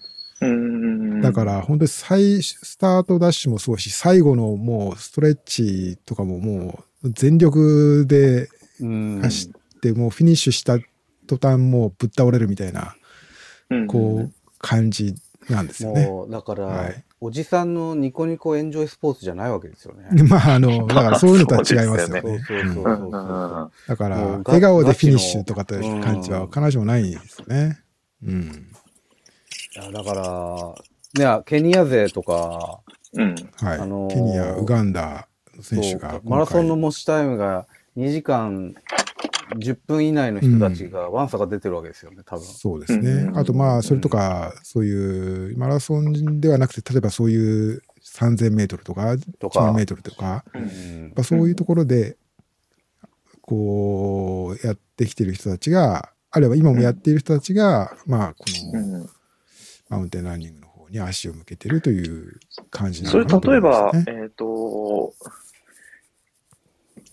だから本当に最、スタートダッシュもそうし、最後のもうストレッチとかももう全力でうん走って、もうフィニッシュした途端もうぶっ倒れるみたいな、うん。こう、感じなんですよね。もう、だから、はいおじさんのニコニコエンジョイスポーツじゃないわけですよね。まあ、あの、だからそういうのとは違いますよ そうね。だから、笑顔でフィニッシュとかってガチの感じは必ずしもないですよね。うん。いやだから、ね、ケニア勢とか、うん。はい。あのーケニア、ウガンダの選手がマラソンの持ちタイムが2時間10分以内の人たちがワンサが出てるわけですよね、多分。そうですね。うんあとまあ、それとか、そういう、マラソンではなくて、例えばそういう3000メートルとか、とか1万メートルとか、やうんっぱそういうところで、こう、やってきてる人たちが、あるいは今もやっている人たちが、まあ、こうのん。マウンテンランニングの方に足を向けてるという感じなそれのかなと例えば思います、ね。えっ、と、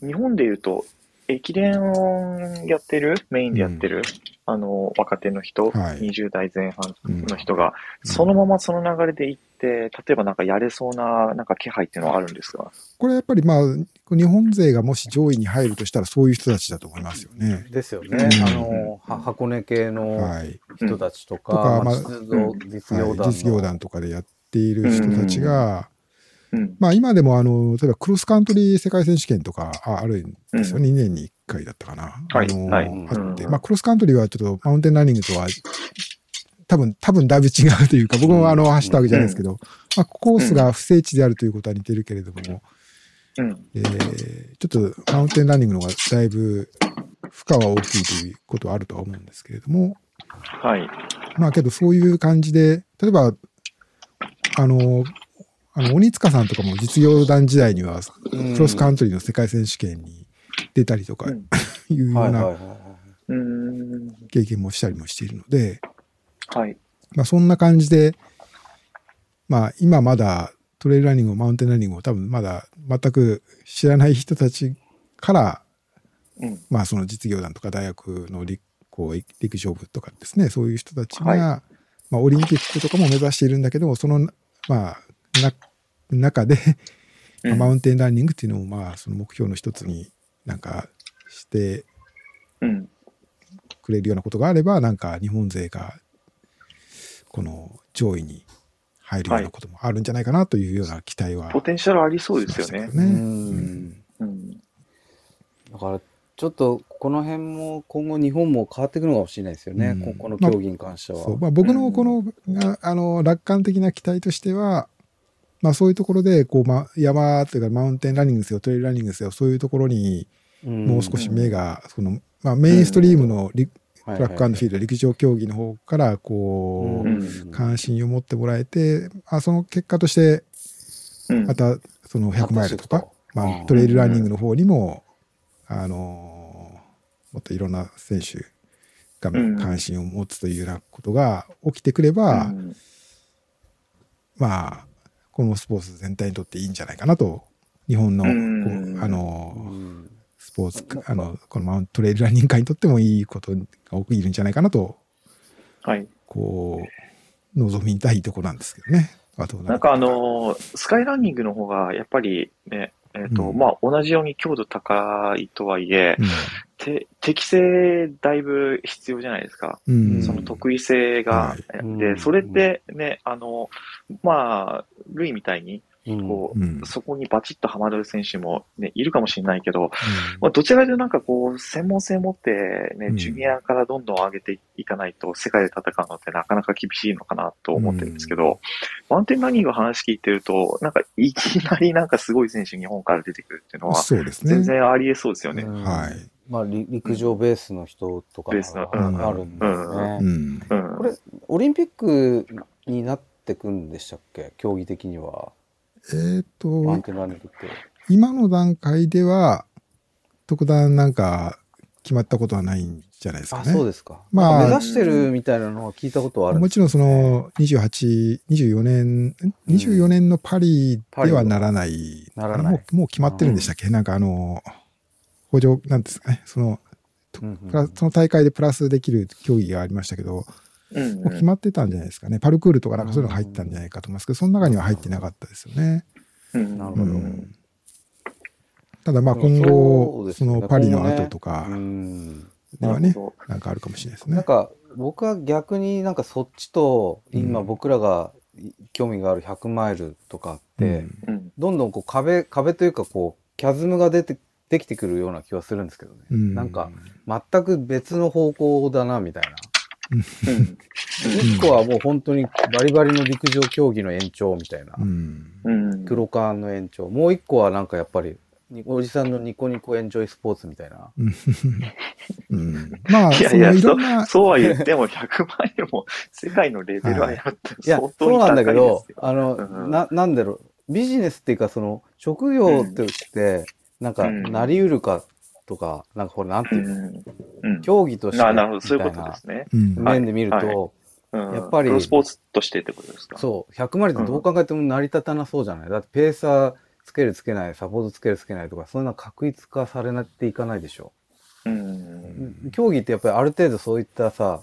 日本で言うと、駅伝をやってる、メインでやってる、あの、若手の人、はい。20代前半うんの人が、そのままその流れで行って、例えばなんかやれそうな、なんか気配っていうのはあるんですか？これやっぱりまあ、日本勢がもし上位に入るとしたらそういう人たちだと思いますよね。ですよね。うん。あの、は箱根系のはい。人たちとか、とかまあ実業団とかでやっている人たちが、うん。まあ今でもあの、例えばクロスカントリー世界選手権とかああるんですよ、うん。2年に1回だったかな。はいあのはい。あって、うんまあクロスカントリーはちょっとマウンテンランニングとは、多分、多分だいぶ違うというか、僕もあの、走ったわけじゃないですけど、まあコースが不整地であるということは似てるけれども、うん。えーちょっとマウンテンランニングの方がだいぶ負荷は大きいということはあるとは思うんですけれども、はい。まあけどそういう感じで、例えば、あの、あの、鬼塚さんとかも実業団時代には、うんクロスカントリーの世界選手権に出たりとかうん いうような。経験もしたりもしているので、はい。まあそんな感じで、まあ今まだトレイルランニングをマウンテンランニングを多分まだ全く知らない人たちから、うん。まあその実業団とか大学の陸こう陸上部とかですね、そういう人たちが、はいまあオリンピックとかも目指しているんだけども、その、まあ、な中で、まあマウンテンランニングっていうのをまあその目標の一つになんかしてうん。くれるようなことがあれば、なんか日本勢がこの上位に入るようなこともあるんじゃないかなというような期待はポテンシャルありそうですよねうね。んうん。だから、ちょっとこの辺も今後日本も変わっていくのかもしれないですよね、うんここの競技に関しては。そうまあ、僕のこの,、ああの楽観的な期待としては、まあ、そういうところでこう、ま、山というかマウンテンランニングですよトレイルランニングですよそういうところにもう少し目が、そのまあ、メインストリームのリ、トトラックフィールド陸上競技の方からこう、うん。関心を持ってもらえて、あその結果としてうん。またその100マイルとか、まうんあ、トレイルランニングの方にも、あのもっといろんな選手がうん。関心を持つというようなことが起きてくれば、うん。まあこのスポーツ全体にとっていいんじゃないかなと日本のあのうん。スポーツあのこのマウントトレイルランニング界にとってもいいことが起きるんじゃないかなとはい。こう望みたいところなんですけどね。あとなんか。あのースカイランニングの方が、やっぱりね、えっ、と、うん。まあ、同じように強度高いとはいえ、て適性だいぶ必要じゃないですか。うんうんその得意性が。はいうんで、それってね、あの、まあ、ルイみたいに、うんこう、うんそこにバチッとハマる選手も、ね、いるかもしれないけど、まあ、どちらかというとなんかこう、専門性持ってね、うんジュニアからどんどん上げていかないと、世界で戦うのってなかなか厳しいのかなと思ってるんですけど、マウンテンランニングの話聞いてると、なんかいきなりなんかすごい選手日本から出てくるっていうのは、そうですね。全然ありえそうですよね。うんはい。まあ、り陸上ベースの人とかベースのうんあるんだよね。うん。うん。これ、オリンピックになってくんでしたっけ？競技的には。えっ、と。今の段階では、特段なんか決まったことはないんじゃないですかあ、ね。そうですか。まあ目指してるみたいなのは聞いたことはあるんですもちろんその28、24年、ん24年のパリではならない。ならないもうもう決まってるんでしたっけ、なんかあの、補助、なんですかね、その、うんうんプラその大会でプラスできる競技がありましたけど、うんもう決まってたんじゃないですかね。パルクールとかなんかそういうのが入ったんじゃないかと思いますけど、その中には入ってなかったですよね。うんなるほど。うん。ただまあ今後、そね。のパリの今後とかうん。ではねなんかあるかもしれないですね。なんか僕は逆になんかそっちと今うん。僕らが興味がある100マイルとかって、どんどんこう壁壁というかこうキャズムが出てできてくるような気はするんですけどね、うん。なんか全く別の方向だなみたいな。うん。一個はもう本当にバリバリの陸上競技の延長みたいな、うん。うん黒缶の延長。もう一個はなんかやっぱりにおじさんのニコニコエンジョイスポーツみたいな。うん。まあ、いやいや、そのいろそんな、そうは言っても100万円も世界のレベルはやっぱいや相当そうなんだに高いですよ。けどあの、うん。ななんだろう。ビジネスっていうかその職業としてなんかうん。なりうるかとか、なんかこれなんていうの、うん。うん。競技としてななるほど、そういうみたいなことですね。面で見ると、うん。やっぱりスポーツとしてってことですか？そう、100マイルってどう考えても成り立たなそうじゃない、だってペーサーつけるつけない、サポートつけるつけないとか、そんな確一化されていかないでしょ。う。ん。競技ってやっぱりある程度そういったさ、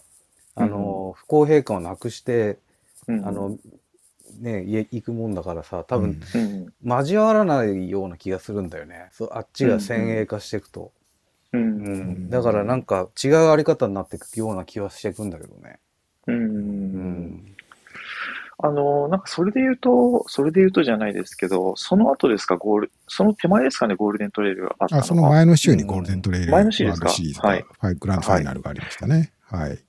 あの、不公平感をなくして、うん。あの、ね、い行くもんだからさ、多分、うん。交わらないような気がするんだよね。そうあっちが先鋭化していくと。う。うんん。だからなんか違うあり方になっていくような気はしていくんだけどね。う。うんん。あの、なんかそれで言うと、それで言うとじゃないですけど、その後ですか、ゴール、その手前ですかね、ゴールデントレイルがあったのあ、は。その前の週にゴールデントレイル前の週シリーズがはいファイグランドファイナルがありましたね。はい。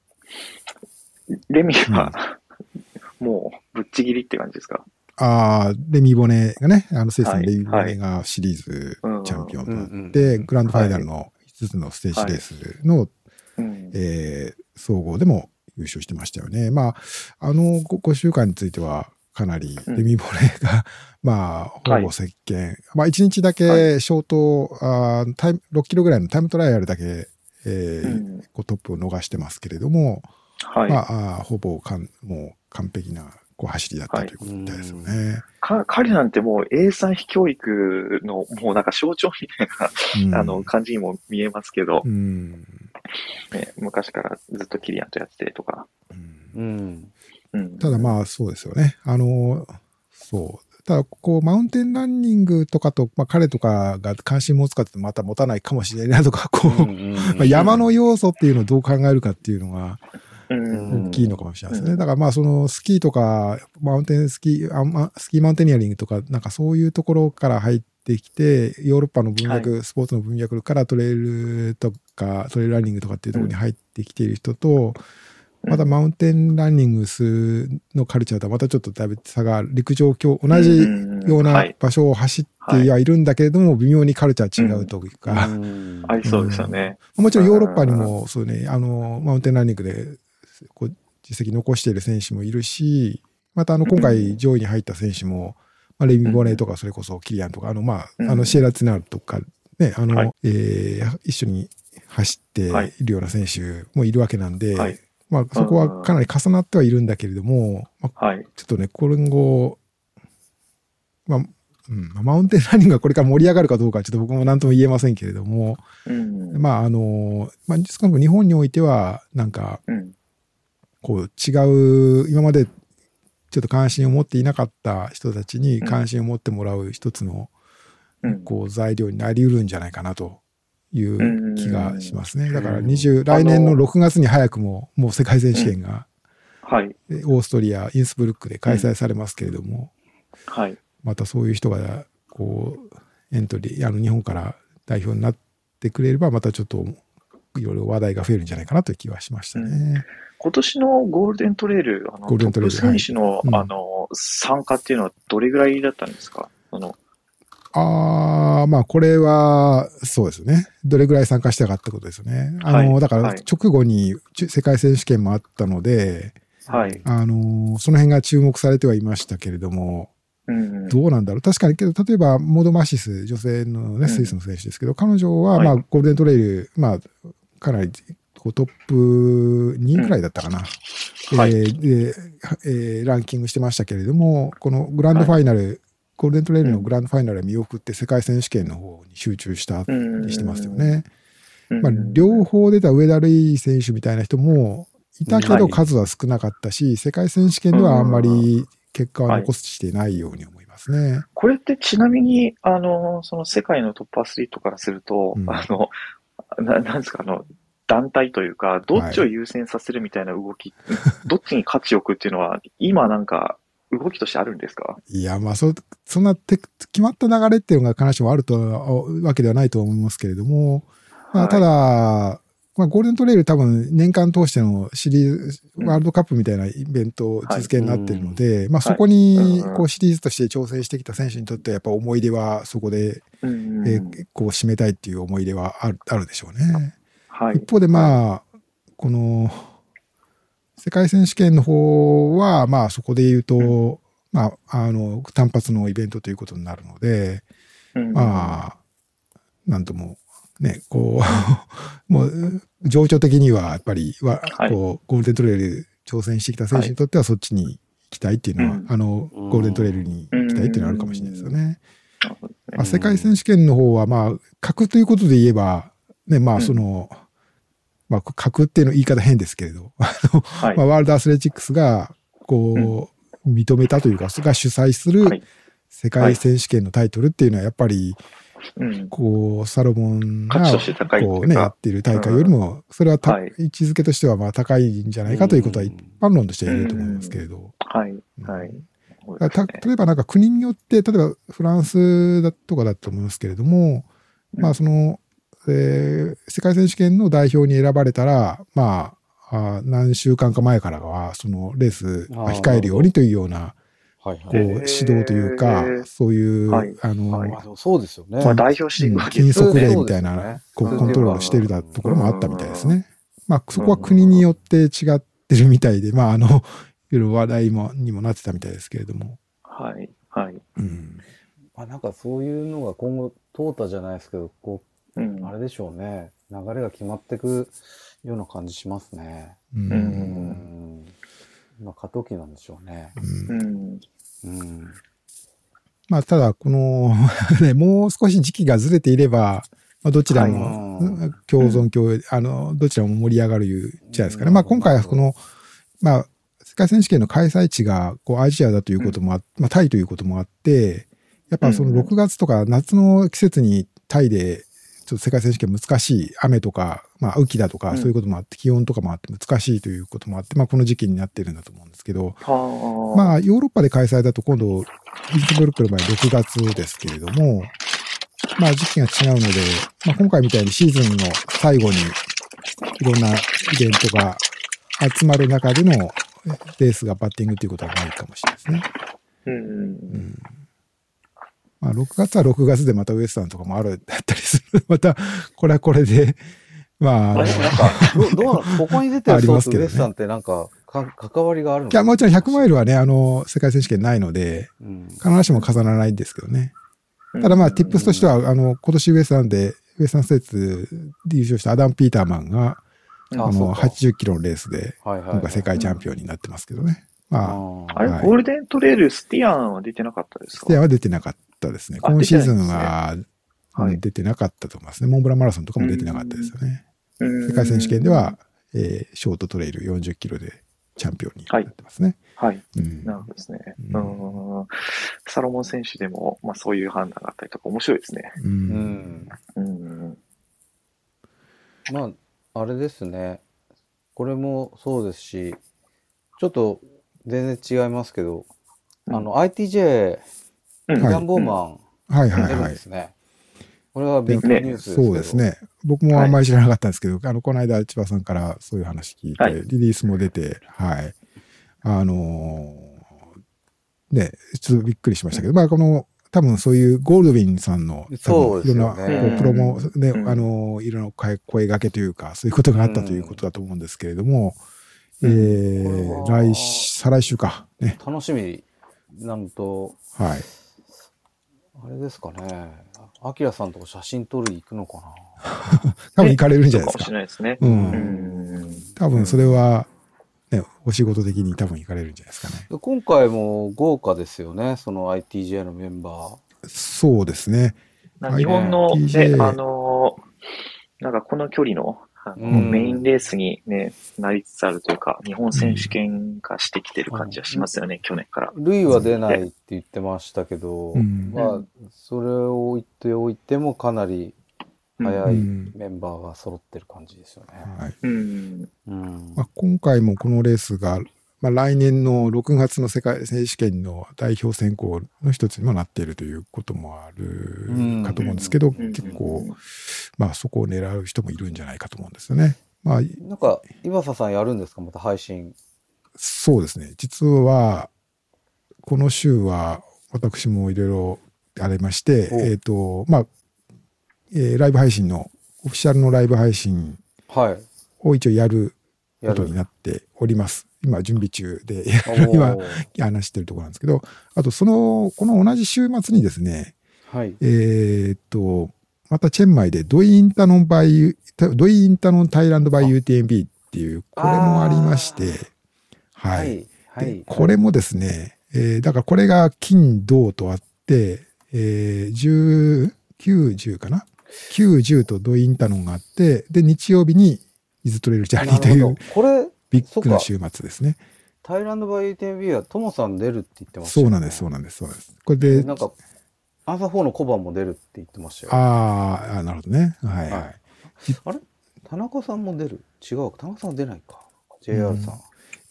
レミは、もう、ぶっちぎりって感じですか？ああ、レミー・ボネがね、あの、セイさはいんレミー・ボネがシリーズうんチャンピオンとなうんうんって、グランドファイナルの5つのステージレースの、うん。えー総合でも優勝してましたよね。まあ、あの 5, 週間については、かなりうんレミー・ボネが、まあ、ほぼ席巻。まあ、1日だはけショート、あータイム6キロぐらいのタイムトライアルだけ、えーうんこうトップを逃してますけれども、はい。まあ、あーほぼかんもう完璧なこう走りだったはいということみたいですよね。か彼なんてもう A3 非教育のもうなんか象徴みたいうんな、あの感じにも見えますけど、うんね、昔からずっとキリアンとやっててとか。うんうん。うん、ただまあそうですよね。あの、そう。ただ、こう、マウンテンランニングとかと、まあ彼とかが関心持つかってまた持たないかもしれないなとか、こう、まあ、山の要素っていうのをどう考えるかっていうのがうん、大きいのかもしれないですね。うんだからまあそのスキーとか、マウンテンスキー、あまスキーマウンテニアリングとか、なんかそういうところから入ってきて、ヨーロッパの文脈、スポーツの文脈からトレイルとか、トレイルランニングとかっていうところに入ってきている人と、またマウンテンランニングスのカルチャーとはまたちょっとだいぶ差がある、陸上競、同じような場所を走ってはい。るんだけれども、微妙にカルチャー違うというか、うん。ありそうですよね。もちろんヨーロッパにもそうね、あの、マウンテンランニングでこう実績残している選手もいるし、またあの、今回上位に入った選手も、まあ、レミ・ボネとか、それこそキリアンとか、あの、まあ、うんあの、シエラ・ツィナールとか、ね、あの、はいえー一緒に走っているような選手もいるわけなんで、はいまあ、そこはかなり重なってはいるんだけれども、まあ、はい。ちょっとね、今後、まあ、うん、マウンテンランニングがこれから盛り上がるかどうかはちょっと僕も何とも言えませんけれども、うん。まあ、あの、まあ、少なく日本においては、なんか、うん。こう、違う、今までちょっと関心を持っていなかった人たちに関心を持ってもらう一つの、うん。こう、材料になりうるんじゃないかなという気がしますね。だからうん20、来年の6月に早くも、もう世界選手権が、はい。オーストリア、インスブルックで開催されますけれども、はい。またそういう人が、こう、エントリー、あの、日本から代表になってくれれば、またちょっと、いろいろ話題が増えるんじゃないかなという気はしましたね。今年のゴールデントレイル、あのゴールデントレイル選手の、はいうんあの、参加っていうのはどれぐらいだったんですか？その、ああ、まあこれは、そうですよね。どれぐらい参加したかってことですよね。あの、はいだからはい直後に世界選手権もあったので、はい。あの、その辺が注目されてはいましたけれども、うん。どうなんだろう。確かにけど、例えば、モードマシス、女性のうんね、スイスの選手ですけど、彼女は、はいまあ、ゴールデントレイル、まあ、かなりこうトップ2くらいだったかな。はい。えーでえーランキングしてましたけれども、このグランドファイナル、ゴールデントレイルのグランドファイナルは見送って世界選手権の方に集中したうんりしてますよね。うん。まあ、両方出た上田瑠衣選手みたいな人もいたけどはい数は少なかったし、世界選手権ではあんまり結果は残してないように思いますね。これってちなみに、あの、その世界のトップアスリートからすると、うん。あの、ななんですか、あの、団体というか、どっちを優先させるみたいな動き、どっちに価値を置くっていうのは、今なんか、動きとしてあるんですか？いや、まあそ、そんなて決まった流れっていうのが必ずしもあるとわけではないと思いますけれども、まあ、はい。ただ、まあ、ゴールデントレイル多分年間通してのシリーズ、うん。ワールドカップみたいなイベントはい実現になっているので、まあそこはいにうん。こうシリーズとして挑戦してきた選手にとってはやっぱ思い出はそこで、うん。えーこう締めたいっていう思い出はあるあるでしょうね。はい。一方でまあ、この世界選手権の方はまあそこで言うと、まあ、あの単発のイベントということになるので、うん。まあ、なんとも、ね、こう、もう、情緒的には、やっぱり、わはい。こう、ゴールデントレイル挑戦してきた選手にとっては、そっちに行きたいっていうのは、うん。あの、ゴールデントレイルに行きたいっていうのはあるかもしれないですよね。まあ、世界選手権の方は、まあ、格ということで言えば、ね、まあ、その、まあ、格っていうの言い方変ですけれど、あの、はい。まあ、ワールドアスレチックスが、こう、認めたというか、が主催するはい。世界選手権のタイトルっていうのは、やっぱり、うん。こう、サロモンが、こうね、やっている大会よりも、それはた、はい。位置づけとしてはまあ高いんじゃないかということは一般論としては言えると思いますけれど。はい。はい。た例えばなんか国によって、例えばフランスだとかだと思いますけれども、うん。まあその、えー世界選手権の代表に選ばれたら、まあ、あー何週間か前からは、そのレース、控えるようにというような、こう、はいはい。へー指導というか、そういう、はいあの、はいそうですよね。まあ代表していくわけです禁則令みたいなね、こうコントロールしてるだところもあったみたいですね。まあ、そこは国によって違ってるみたいで、まあ、あの、いろいろ話題も、にもなってたみたいですけれども。はい。はい。うん。まあなんかそういうのが今後、淘汰じゃないですけど、こうんう、あれでしょうね。流れが決まってくような感じしますね。うん。ううんん。まあ過渡期なんでしょうね。うんうん。うん。まあ、ただ、この、ね、もう少し時期がずれていれば、まあ、どちらはいも、共存共栄、あの、どちらも盛り上がるじゃないですかね。まあ、今回はこの、まあ、世界選手権の開催地が、こう、アジアだということもあまあ、タイということもあって、やっぱそのうん6月とか夏の季節にタイで、ちょっと世界選手権難しい、雨とか、まあ、雨季だとか、うんそういうこともあって、気温とかもあって難しいということもあって、まあ、この時期になっているんだと思うんですけど、はあ。まあ、ヨーロッパで開催だと今度、インスブルクの場合6月ですけれども、まあ時期が違うので、まあ今回みたいにシーズンの最後にいろんなイベントが集まる中でのレースがバッティングということはないかもしれないですね。うん。うんまあ6月は6月でまたウエスタンとかもあるだったりする。また、これはこれで、まあ、あれなんか、どどうここに出てあるソースウエスタンってなんか、か関わりがあるの？いや、もちろん100マイルはね、あの、世界選手権ないので、うん。必ずしも重ならないんですけどね。ただまあ、ティップスとしては、あの、今年ウエスタンで、ウエスタンステーツで優勝したアダム・ピーターマンが、うんあの、あそうか80キロのレースで、はいはい。今回世界チャンピオンになってますけどね。まあ、ああれ、はいゴールデントレイル、スティアンは出てなかったですか？ステアは出てなかったですね。あ今シーズン出ては、出てなかったと思いますね。モンブランマラソンとかも出てなかったですよね。世世界選手権では、えーショートトレイル40キロでチャンピオンになってますね。はい。うんなるほどですね。ううん。サロモン選手でも、まあそういう判断があったりとか面白いですね。ううんん。うん。まあ、あれですね。これもそうですし、ちょっと全然違いますけど、うんあの、ITJ ううんはいヤンボーマンはいはい出るんはい。ですね。これはビッグニュース。そうです。ね。僕もあんまり知らなかったんですけど、あの、この間、千葉さんからそういう話聞いて、はいリリースも出て、はい。あのーね、ちょっとびっくりしましたけど、まあ、この、多分そういうゴールドウィンさんの、多そう分いろんな、プロモ、ね、うんあのーいろんな声声掛けというか、そういうことがあったということだと思うんですけれども、うんえー、来し、再来週か。ね。楽しみなんと、はい。あれですかね。アキラさんとこ写真撮り行くのかな。多分行かれるんじゃないですかかもしれ。ないですね。う。うんん。多分それは、ね、お仕事的に多分行かれるんじゃないですかね。で今回も豪華ですよね。その ITJ のメンバそうですね。な日本の、ね、あの、なんかこの距離のあの、うんメインレースに、ね、なりつつあるというか、日本選手権化してきてる感じはしますよね、去年から。ー。ルイは出ないって言ってましたけど、うんまあ、それを言っておいてもかなり早いうんメンバーが揃ってる感じですよね。まあ、今回もこのレースが、まあ、来年の6月の世界選手権の代表選考の一つにもなっているということもあるかと思うんですけど、うん結構、まあ、そこを狙う人もいるんじゃないかと思うんですよね。まあ、なんか、岩佐さんやるんですか？また配信。そうですね。実は、この週は私もいろいろありまして、おえっ、と、まあ、えーライブ配信の、オフィシャルのライブ配信はい。を一応やることに。なっております。今、準備中で、今、話してるところなんですけど、あと、その、この同じ週末にですね、はい。えーっと、またチェンマイでドイインタノンバイ、ドイインタノンタイランドバイ UTMB っていう、これもありまして、は。はいい。はでい。これもですね、えーだからこれが金、銅とあって、えー、10、9、10かな ?9、10とドインタノンがあって、で、日曜日にイズトレイルチャーリーというこれ、ビッグな週末ですね。タイランドバイ UTMB はトモさん出るって言ってましたよね。そうなんです、そうなんです、そうなんです。これで、なんか、アンサー4のコバンも出るって言ってましたよ。あーあー、なるほどね。はい、はい。はいあれ？田中さんも出る？違う。田中さんは出ないか。JR さん。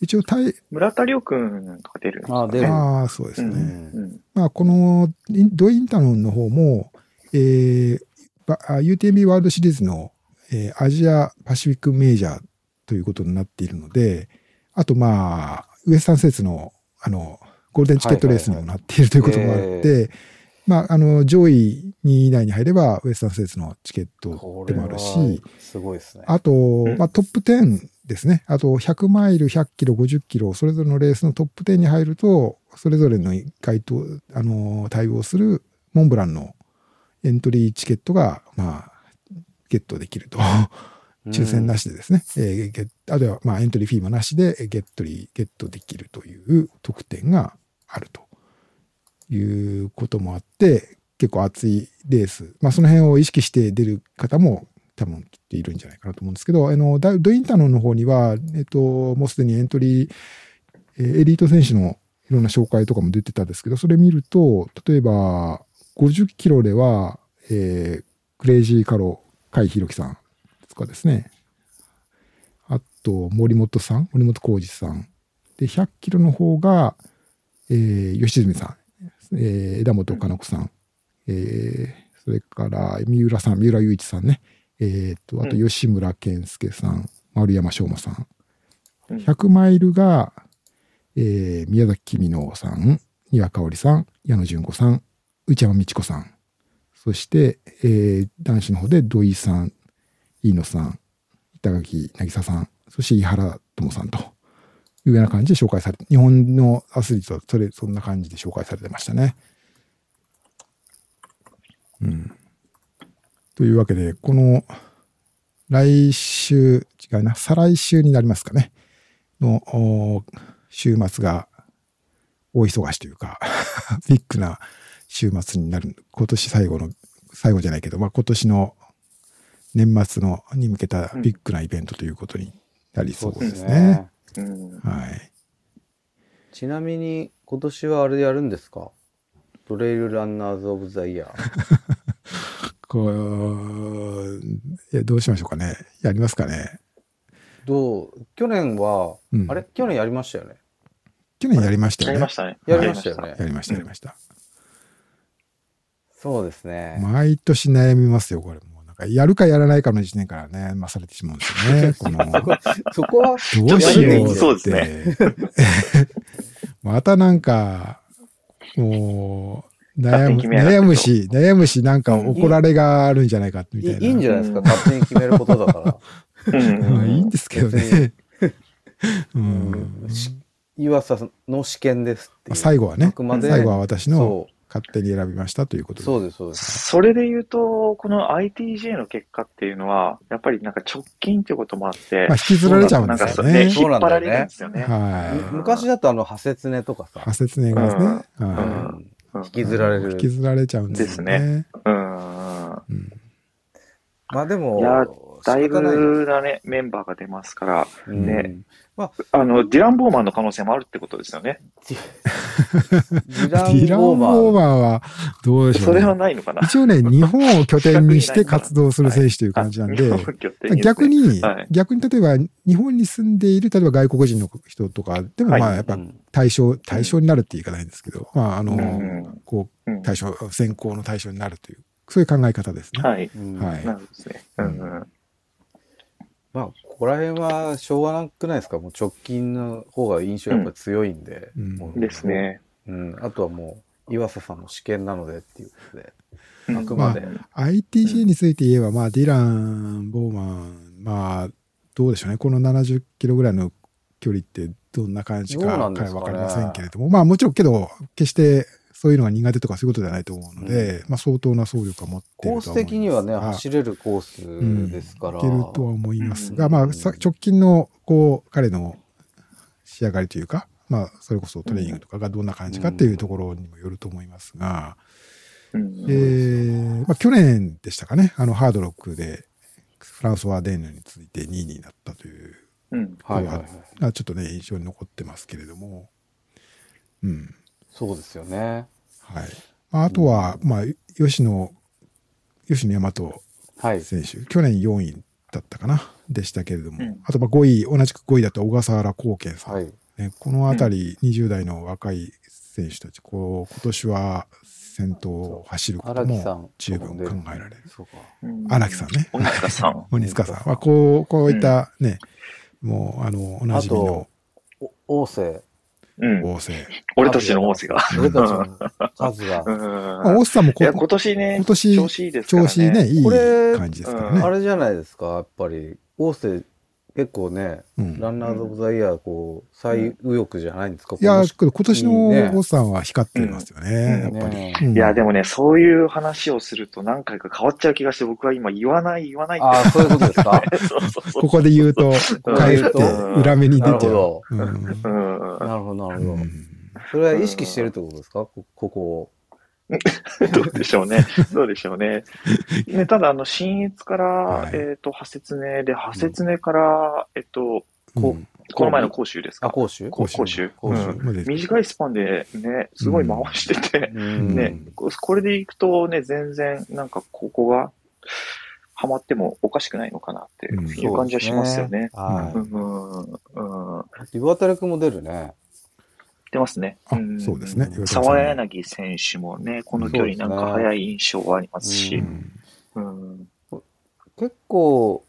一応タイ、村田亮君とか出るんですかねあ出るああ、そうですね。うんうん。まあ、このドインタノンの方も、えーばあ UTMB ワールドシリーズの、えーアジアパシフィックメジャーということになっているので、あとまあ、ウエスタンセーツの、あの、ゴールデンチケットレースにもなっているということもあって、まあ、あの、上位2位以内に入れば、ウエスタンセーツのチケットでもあるし、すごいですね。あと、んまあ、トップ10ですね。あと、100マイル、100キロ、50キロ、それぞれのレースのトップ10に入ると、それぞれの該当、あの、対応するモンブランのエントリーチケットが、まあ、ゲットできると。抽選なしでですね。えーゲッあるいは、まあ、エントリーフィーもなしで、えーゲットリー、ゲットできるという特典があるということもあって、結構熱いレース。まあ、その辺を意識して出る方も多分きっといるんじゃないかなと思うんですけど、あの、ダドインターノンの方には、えっと、もうすでにエントリー、えーエリート選手のいろんな紹介とかも出てたんですけど、それ見ると、例えば、50キロでは、えークレイジーカロ、甲斐弘樹さんとかですね。あと、森本さん、森本浩二さん。で、100キロの方が、えー吉住さん、えー枝本かな子さん、えーそれから三浦さん、三浦雄一さんね。えーと、あとうん吉村健介さん、丸山翔馬さん。うん100マイルが、えー宮崎君野さん、丹羽香織さん、矢野純子さん、内山美智子さん。そして、えー男子の方で土井さん、飯野さん、板垣渚さん、そして井原智さんというような感じで紹介されて、日本のアスリートはそれ、そんな感じで紹介されてましたね。うん。というわけで、この来週、違うな、再来週になりますかね、の週末が大忙しというか、ビッグな週末になる、今年最後の、最後じゃないけど、まあ今年の年末のに向けたビッグなイベントということになりそうですね。。うん。はい。ちなみに今年はあれやるんですか？トレイルランナーズ・オブ・ザ・イヤー。こう、いやどうしましょうかね。やりますかね。どう？去年は、うんあれ？去年やりましたよね。去年やりましたよね。やりましたね。やりましたよねやりました、やりました。そうですね。毎年悩みますよ、これ。もうなんかやるかやらないかの1年からね、まされてしまうんですよね。この、そこは、どうしようって。そうですねまたなんか、もう、悩む、悩むし、悩むし、なんか怒られがあるんじゃないか、みいたいな。いいんじゃないですか、勝手に決めることだから。いいんですけどね。ううん岩佐の試験ですっていう。最後はね最後は私のそ勝手に選びましたということ。そうです、そうです。それで言うと、この ITJ の結果っていうのは、やっぱりなんか直近っていうこともあって、まあ、引きずられちゃうんですよね。そうなんだよね引っ張られるんですよね。はい。昔だとあの、派切ねとかさ派、説明がですね。うはん引きずられい。る引。きずられちゃうんですよね。ですうん。うんまあでも、だいぶなね、メンバーが出ますから、うんねあの、ディラン・ボーマンの可能性もあるってことですよね。ディラン・ボーマン。ボーマンはどうでしょそうれはね。ないのかな一応ね、日本を拠点にして活動する選手という感じなんで、日本拠点に逆にはい、逆に例えば日本に住んでいる、例えば外国人の人とかでも、はいまあやっぱうん対象、対象になるって言い方ないんですけど、まああの、うんこう、うん対象、選考の対象になるという、そういう考え方ですね。はい。うんはいなるほどですね。うんうん。まあ、ここら辺はしょうがなくないですか？もう直近の方が印象やっぱ強いんで。うんです。ね。うん。あとはもう、岩佐さんの試験なのでっていうことで。うんあくまで。ITJ について言えば、まあディラン、ボーマン、まあどうでしょうね、この70キロぐらいの距離ってどんな感じかかねわかりませんけれども、まあもちろんけど、決してそういうのが苦手とかそういうことではないと思うので、まあ相当な走力は持っていコースるとは思います的にはね、が走れるコースですから。いけるとは思いますが、うんまあさ直近のこう彼の仕上がりというか、まあそれこそトレーニングとかがどんな感じかっていうところにもよると思いますが、うんえーまあ、去年でしたかね、あのハードロックでフランソワ・デーヌに続いて2位になったといううん。はいはいはい。のはちょっとね、印象に残ってますけれども、うん。そうですよね。はい。まあ、あとは、まあ、吉野、吉野大和はい。選手、去年4位だったかな、でしたけれども、うんあとまあ5位、同じく5位だった小笠原光健さん、はい。ね、このあたり20代の若い選手たち、こう、今年は先頭を走ること。も十分考えられる。そうか。うん荒木さんね。鬼塚さん。鬼塚さんは、こう、こういったね、もう、あの、おなあじみのと、お王政。うん。王政。俺たちの王子が。俺たちの 数が王さんもこいや、今年ね、今年調子いいですね。調子ね、いい感じですからうんね。あれじゃないですか、やっぱり。王政、結構ね、うん。ランナーズ・オブ・ザ・イヤー、こう、最右翼じゃないんですか、いや、この今年の王さんは光ってますよね、うん。やっぱり。ね。うん。いや、でもね、そういう話をすると何回か変わっちゃう気がして、僕は今言わない、言わない。ああ、そういうことですか？ここで言うと、こかえって裏目に出ちゃうなる。なるほど、なるほど。うん。それは意識してるってことですか？こここを。どうでしょうね。どうでしょうね。ねただ、あの、新越から、はいえっ、と、派切ねで、派切ねから、えっと、こうんこの前の講習ですあ、か。講習講講習。講習うんまで短いスパンでね、すごい回してて、うん ね、ここれでいくとね、全然、なんか、ここが、ハマってもおかしくないのかなっていう感じはしますよね。はうん、うん、うん。い。岩渡君も出るね。出ますね。あんそうですね沢柳選手もね、この距離なんか速い印象はありますし結構、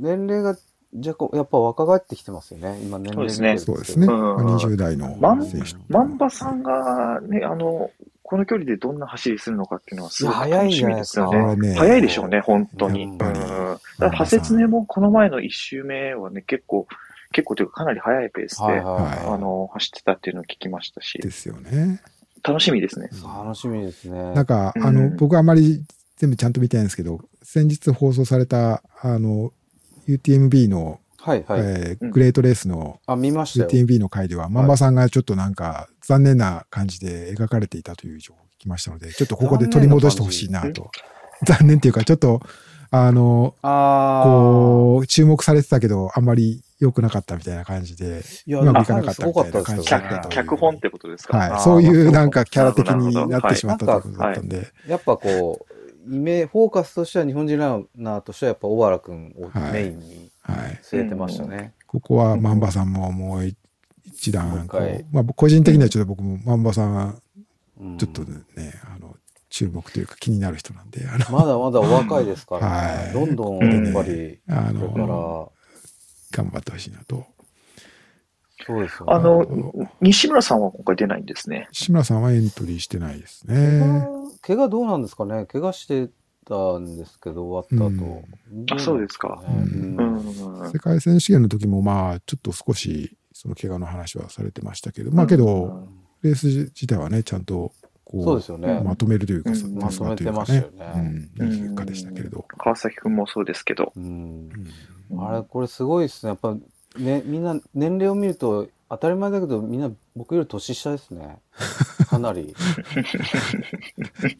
年齢が若干、やっぱ若返ってきてますよね。今年齢そうですね。うんまあ20代のまん選手。万場さんがね、あの、この距離でどんな走りするのかっていうのはすごく楽しみですよね。早いですか早いでしょうね、本当に。うん。だから、派切ねもこの前の一周目はね、結構、結構というかかなり速いペースで、はいはいはいあの、走ってたっていうのを聞きましたし、ですよね。楽しみですね。楽しみですね。なんか、うんあの、僕はあまり全部ちゃんと見てないんですけど、先日放送された、あの、UTMB の、はいはい。うんえーグレートレースのあ、見ましたよ。UTMB の回では、マンバさんがちょっとなんか残念な感じで描かれていたという情報を聞きましたので、ちょっとここで取り戻してほしいなと。残念っていうか、ちょっと、あの、ああ。こう、注目されてたけど、あんまり良くなかったみたいな感じで、うまくいかなかったみたいな感じだ脚本ってことですか？はい。そういうなんかまあキャラ的になってしまったとはいいうことだったんで、やっぱこう、イメフォーカスとしては日本人ランナーとしてはやっぱ小原くんをはいメインにはい。据えてましたね。ここはマンバさんももう一段、こもうまあ個人的にはちょっと僕もマンバさんちょっとね、あの、注目というか気になる人なんで、まだまだお若いですからね。はい。どんどんやっぱり、あの、頑張ってほしいなと。そうですよね。あの、西村さんは今回出ないんですね。志村さんはエントリーしてないです怪ね。我怪我どうなんですかね？怪我してたんですけど、終わった後。あそうですかどうですうか。世界選手権の時もまあ、ちょっと少し、その怪我の話はされてましたけど、まあけど、レース自体はね、ちゃんと、こう、そうですよね。まとめるというか、うんまとめというかまとめてましたよね、うん、いい結果でしたけれど。川崎くんもそうですけど。うんうんあれ、これすごいですね。やっぱ、ね、みんな年齢を見ると当たり前だけど、みんな僕より年下ですね。かなり。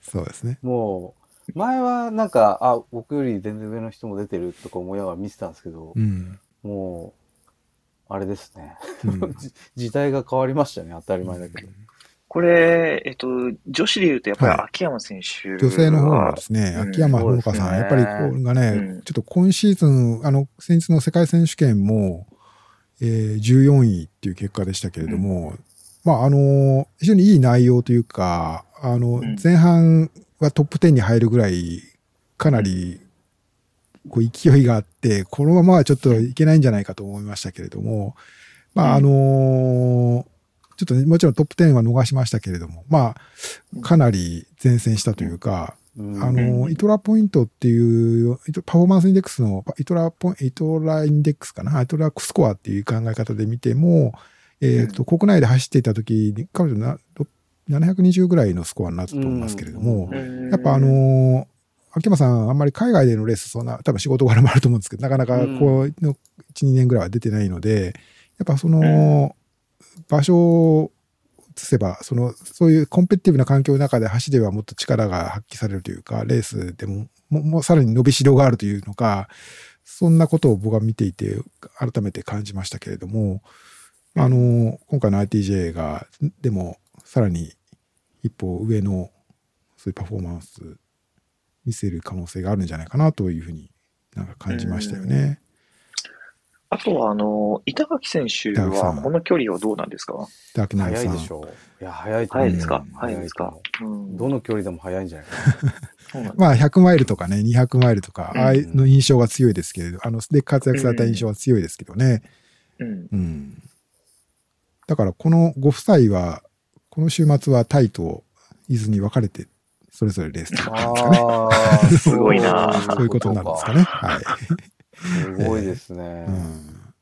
そうですね。もう、前はなんか、あ、僕より全然上の人も出てるとか思いながら見てたんですけど、うん。もう、あれですね。うんじ 時代が変わりましたね。当たり前だけど。これ、えっと、女子で言うとやっぱりはい。秋山選手は、女性の方はですね、うん秋山ほのかさん、ねやっぱりこれがね、うん。ちょっと今シーズン、あの、先日の世界選手権も、えー14位っていう結果でしたけれども、まあ、あの、非常にいい内容というか、あのん、前半はトップ10に入るぐらい、かなり、こう勢いがあって、このままはちょっといけないんじゃないかと思いましたけれども、まあ、あのちょっとねもちろんトップ10は逃しましたけれども、まあ、かなり善戦したというか、うん。あの、 ITRA ポイントっていう、 performance index の、 ITRA ポイン ITRA index かな、 ITRA スコアっていう考え方で見ても、えっ、と、国内で走っていた時に、彼女なろ720ぐらいのスコアになったと思いますけれども、うん。やっぱあのー秋山さん、あんまり海外でのレース、そんな、多分仕事柄もあると思うんですけど、なかなかこう、の1、2年ぐらいは出てないので、やっぱその、場所を移せば、その、そういうコンペティブな環境の中で走ればもっと力が発揮されるというか、レースでも、ももうさらに伸びしろがあるというのか、そんなことを僕は見ていて、改めて感じましたけれども、あの、今回の ITJ が、でも、さらに一歩上の、そういうパフォーマンス見せる可能性があるんじゃないかなというふうになんか感じましたよね。あとは、あの、板垣選手はこの距離はどうなんですか？ダークナイトさん。早いでしょう。いや、早い早いですか？うん早いですか？うんどの距離でも早いんじゃないかな まあ100マイルとかね、200マイルとか、うんああいうの印象が強いですけれど、あの、で活躍された印象は強いですけどね。うん。うん。だからこのご夫妻は、この週末はタイと伊豆に分かれて、それぞれレースとな。かですかね。ああ、すごいな そういうことになるんですかね。はい。すごいですねう。ん。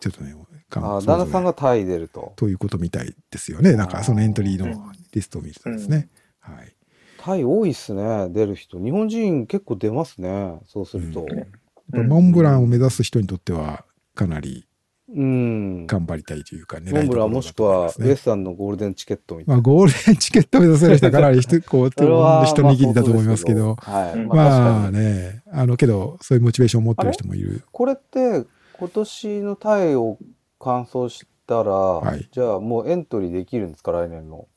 ちょっとね、あ旦那さんがタイ出ると。ということみたいですよね。なんかそのエントリーのリストを見てたんですね。はい。タイ多いっすね、出る人。日本人結構出ますね、そうすると。うんモンブランを目指す人にとっては、かなりうん。頑張りたいというか、狙いモンブランもしくはウエスタンのゴールデンチケットみたいな。まあ、ゴールデンチケットを目指せる人はかなり人、こう、一握りだと思いますけど、まあま。あね、あの、けど、そういうモチベーションを持ってる人もいる。これって、今年のタイを完走したら、いじゃあもうエントリーできるんですか、来年の。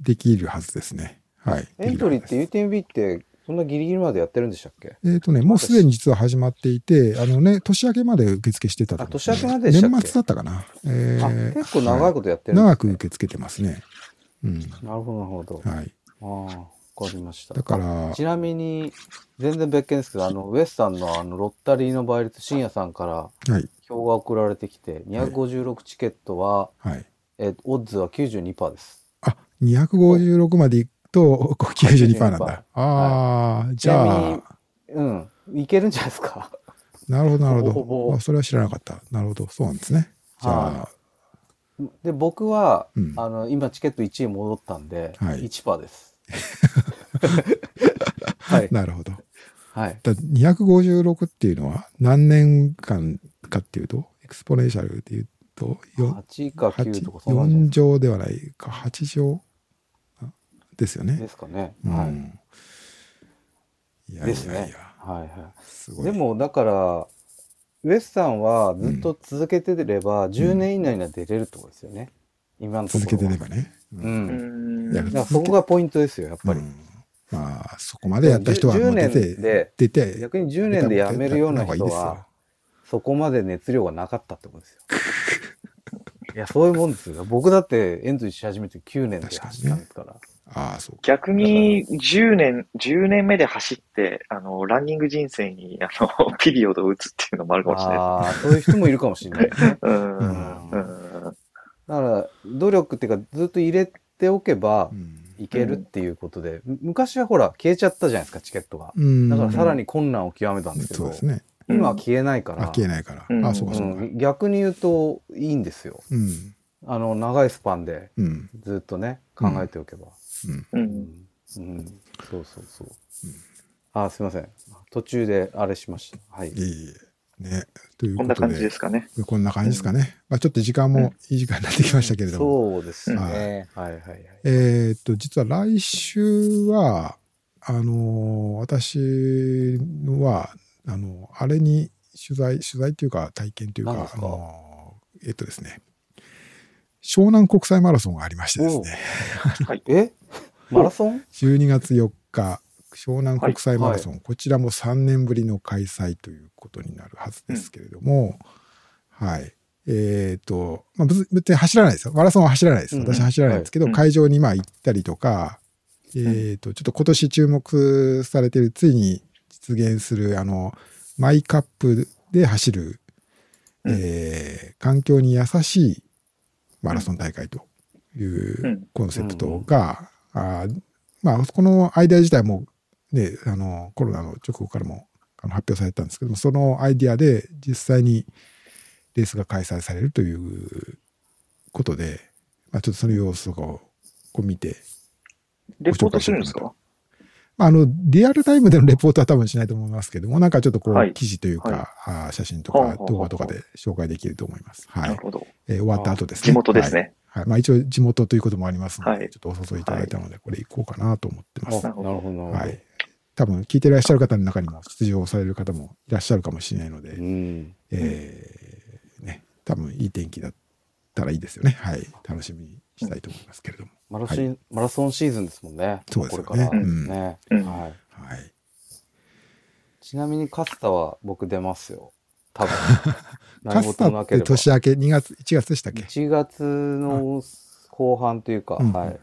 できるはずですね。はい。エントリーって UTMB って、そんなギリギリまでやってるんでしたっけ？えっ、とね、もうすでに実は始まっていて、あのね、年明けまで受付してたと思うあ年明けまででしたっけ？年末だったかな。えあ、ー結構長いことやってるん長ですねく受け付けてますね。うん。なるほど、なるほど。はい。ああ、わかりました。だから、ちなみに、全然別件ですけど、あの、ウエスタンのあの、ロッタリーの倍率、深夜さんからはい。票が送られてきて、256チケットは、はい。え、オッズは92%です。あ、256までと、こう92%なん92%だ。ああ、じゃにあ、うん、いけるんじゃないですか？なるほど、なるほほぼほ。あそれは知らなかった。なるほど、そうなんですね。じゃあ、で、僕は、うんあの、今チケット1位戻ったんで、はい1%です。はい。なるほど。はい。だ256っていうのは何年間かっていうと、エクスポネンシャルでいうと、よ8か9とかそんなんじゃ4乗ではないか、8乗あですよね。ですかね。うんはい。いやいですねやいや、。はいはい。すごい。でもだから、ウエスタンはずっと続けてれば、10年以内には出れるってことですよね。今のところ続は。けてればね。ううんん。うんだからそこがポイントですよ、やっぱり。うんまあ、そこまでやった人はも10う出年て、で、出て、逆に10年で辞めるような人は、そこまで熱量がなかったってことですよ。いや、そういうもんですよ。僕だってエントリーし始めて9年で走ったんですから。ああ、そうか。逆に10年、10年目で走って、あの、ランニング人生に、あの、ピリオドを打つっていうのもあるかもしれないああ、そういう人もいるかもしれないね。うん。うんうん。だから、努力っていうか、ずっと入れておけばう、ん。いけるっていうことで、む昔はほら、消えちゃったじゃないですか、チケットが。うんだからさらに困難を極めたんですけど、そうですね。今は消えないかあ、ら、消えないから。うんあ、そうか、そうか。うん逆に言うといいんですよ。うん。あの、長いスパンでうん。ずっとね、考えておけば。うん。う。うんん。うんそうそうそう。あ、すいません。途中であれしました。はい。いえいえ。ね。ということこんな感じでで、すかね。こんな感じですかね。まあちょっと時間もいい時間になってきましたけれども。そうですね。ははいいはいはい。えーっと、実は来週は、あのー私は、あの、あれに取材、取材っていうか体験というか、あのーえっとですね、湘南国際マラソンがありましてですね、え？マラソン？12月4日、湘南国際マラソン、こちらも3年ぶりの開催ということになるはずですけれども、はい。えっ、と、まあ、別別に走らないですよ。マラソンは走らないです。うん。私は走らないんですけど、はい。会場にまあ行ったりとか、えっ、と、ちょっと今年注目されている、ついに実現する、あの、マイカップで走る、うん。えー環境に優しいマラソン大会といううん。コンセプトが、あーまあ、このアイデア自体も、ね、あのコロナの直後からも発表されたんですけども、そのアイデアで実際にレースが開催されるということで、まあ、ちょっとその様子とかをこう見て、レポートするんですか？まあ、あの、リアルタイムでのレポートは多分しないと思いますけども、なんかちょっとこう、はい記事というか、はい写真とか動画とかで紹介できると思います。はないる。ほど。えー終わった後ですね。地元ですね。はい。はい。まあ一応地元ということもありますので、はいちょっとお誘いいただいたので、これ行こうかなと思ってます。あなるほど、なるほど。はい。多分聞いていらっしゃる方の中にも出場される方もいらっしゃるかもしれないので、うん。えーね、多分いい天気だったらいいですよね。はい。楽しみにしたいと思いますけれども。マラシン、マラソンシーズンですもんね。そうですよねこれから。うんね。うんはい。はい。ちなみにカスタは僕出ますよ。多分。カ何スタって。年明け2月、1月でしたっけ？1月の後半というか、うんはい。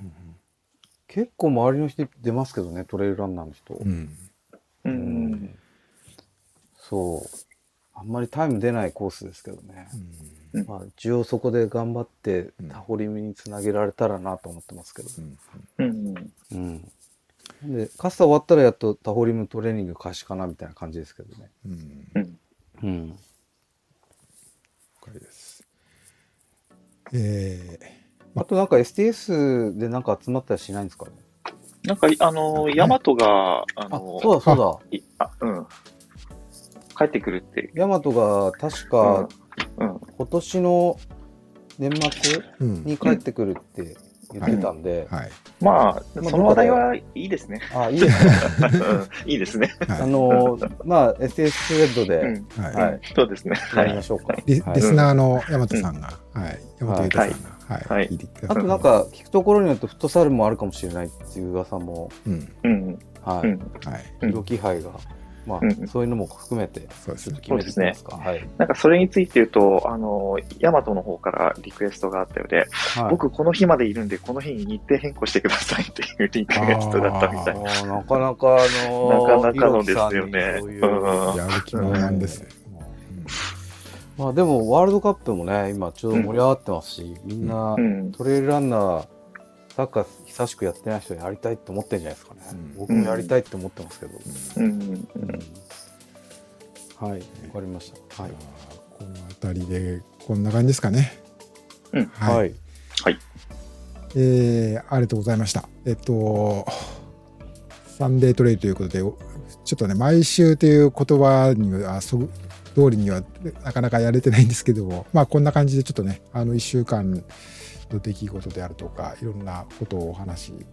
結構周りの人出ますけどね、トレイルランナーの人。うんうん。う。うんそう。あんまりタイム出ないコースですけどね。うんまあ、一応そこで頑張ってうんタホリミにつなげられたらなと思ってますけど。うんうん。うん。で、カスタ終わったらやっとタホリムトレーニング開始かなみたいな感じですけどね。うん。うん。うん。了解です。えあとなんか STS でなんか集まったりしないんですかね？なんか、あの、ヤマトが、ああ、の、そうだそうだ。いあ、うん。帰ってくるって。ヤマトが確かうん。今年の年末ーうん。に帰ってくるって言ってたんで、はい。まあ、まあその話題はいいですね。あ、いいですね。う んいいですね。はいあの、まあ STS スレッドうでん。はいはいそうですね。やはい。りましょうか。リスナーの大和さんが、はい。大和裕太さんが、はい。あとなん、か聞くところによってフットサルもあるかもしれないっていう噂も、うん。うん。はい。うん。はい。うん色気配が、まあ、うんそういうのも含めて、そうですね。はい。なんかそれについて言うと、あの、ヤマトの方からリクエストがあったようで、はい、僕この日までいるんで、この日に日程変更してくださいっていうリクエストだったみたい。あーなかなかあのなかなかのですよねういううんやる気満々ですね。もうまあでもワールドカップもね、今ちょうど盛り上がってますし、みんなうん。トレイルランナー、サッカー久しくやってない人やりたいって思ってんじゃないですかね。うん。僕もやりたいって思ってますけど。うん。うん。はい、わかりました。はい。この辺りで、こん。な感じですかね。うん。はい。はい。えーありがとうございました。えっと、サンデートレイということで、おちょっとね、毎週という言葉には、そ通りにはなかなかやれてないん。ですけども、まあこん。な感じでちょっとね、あの1週間の出来事であるとか、いろんなことをお話しで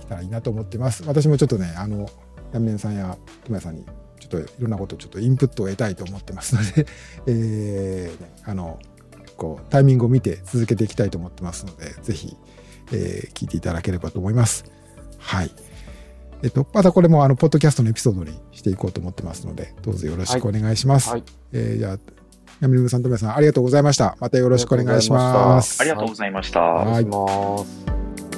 きたらいいなと思ってます。私もちょっとね、あの、ヤンメンさんやトモヤさんに、ちょっといろんなことをちょっとインプットを得たいと思ってますので、えーねあの、こう、タイミングを見て続けていきたいと思ってますので、ぜひ、えー聞いていただければと思います。はい。えっと、またこれもあの、ポッドキャストのエピソードにしていこうと思ってますので、どうぞよろしくお願いします。はい。えーじゃあ、ヤミルムさん、トメさん、ありがとうございました。またよろしくお願いします。ありがとうございました。はいお願いします。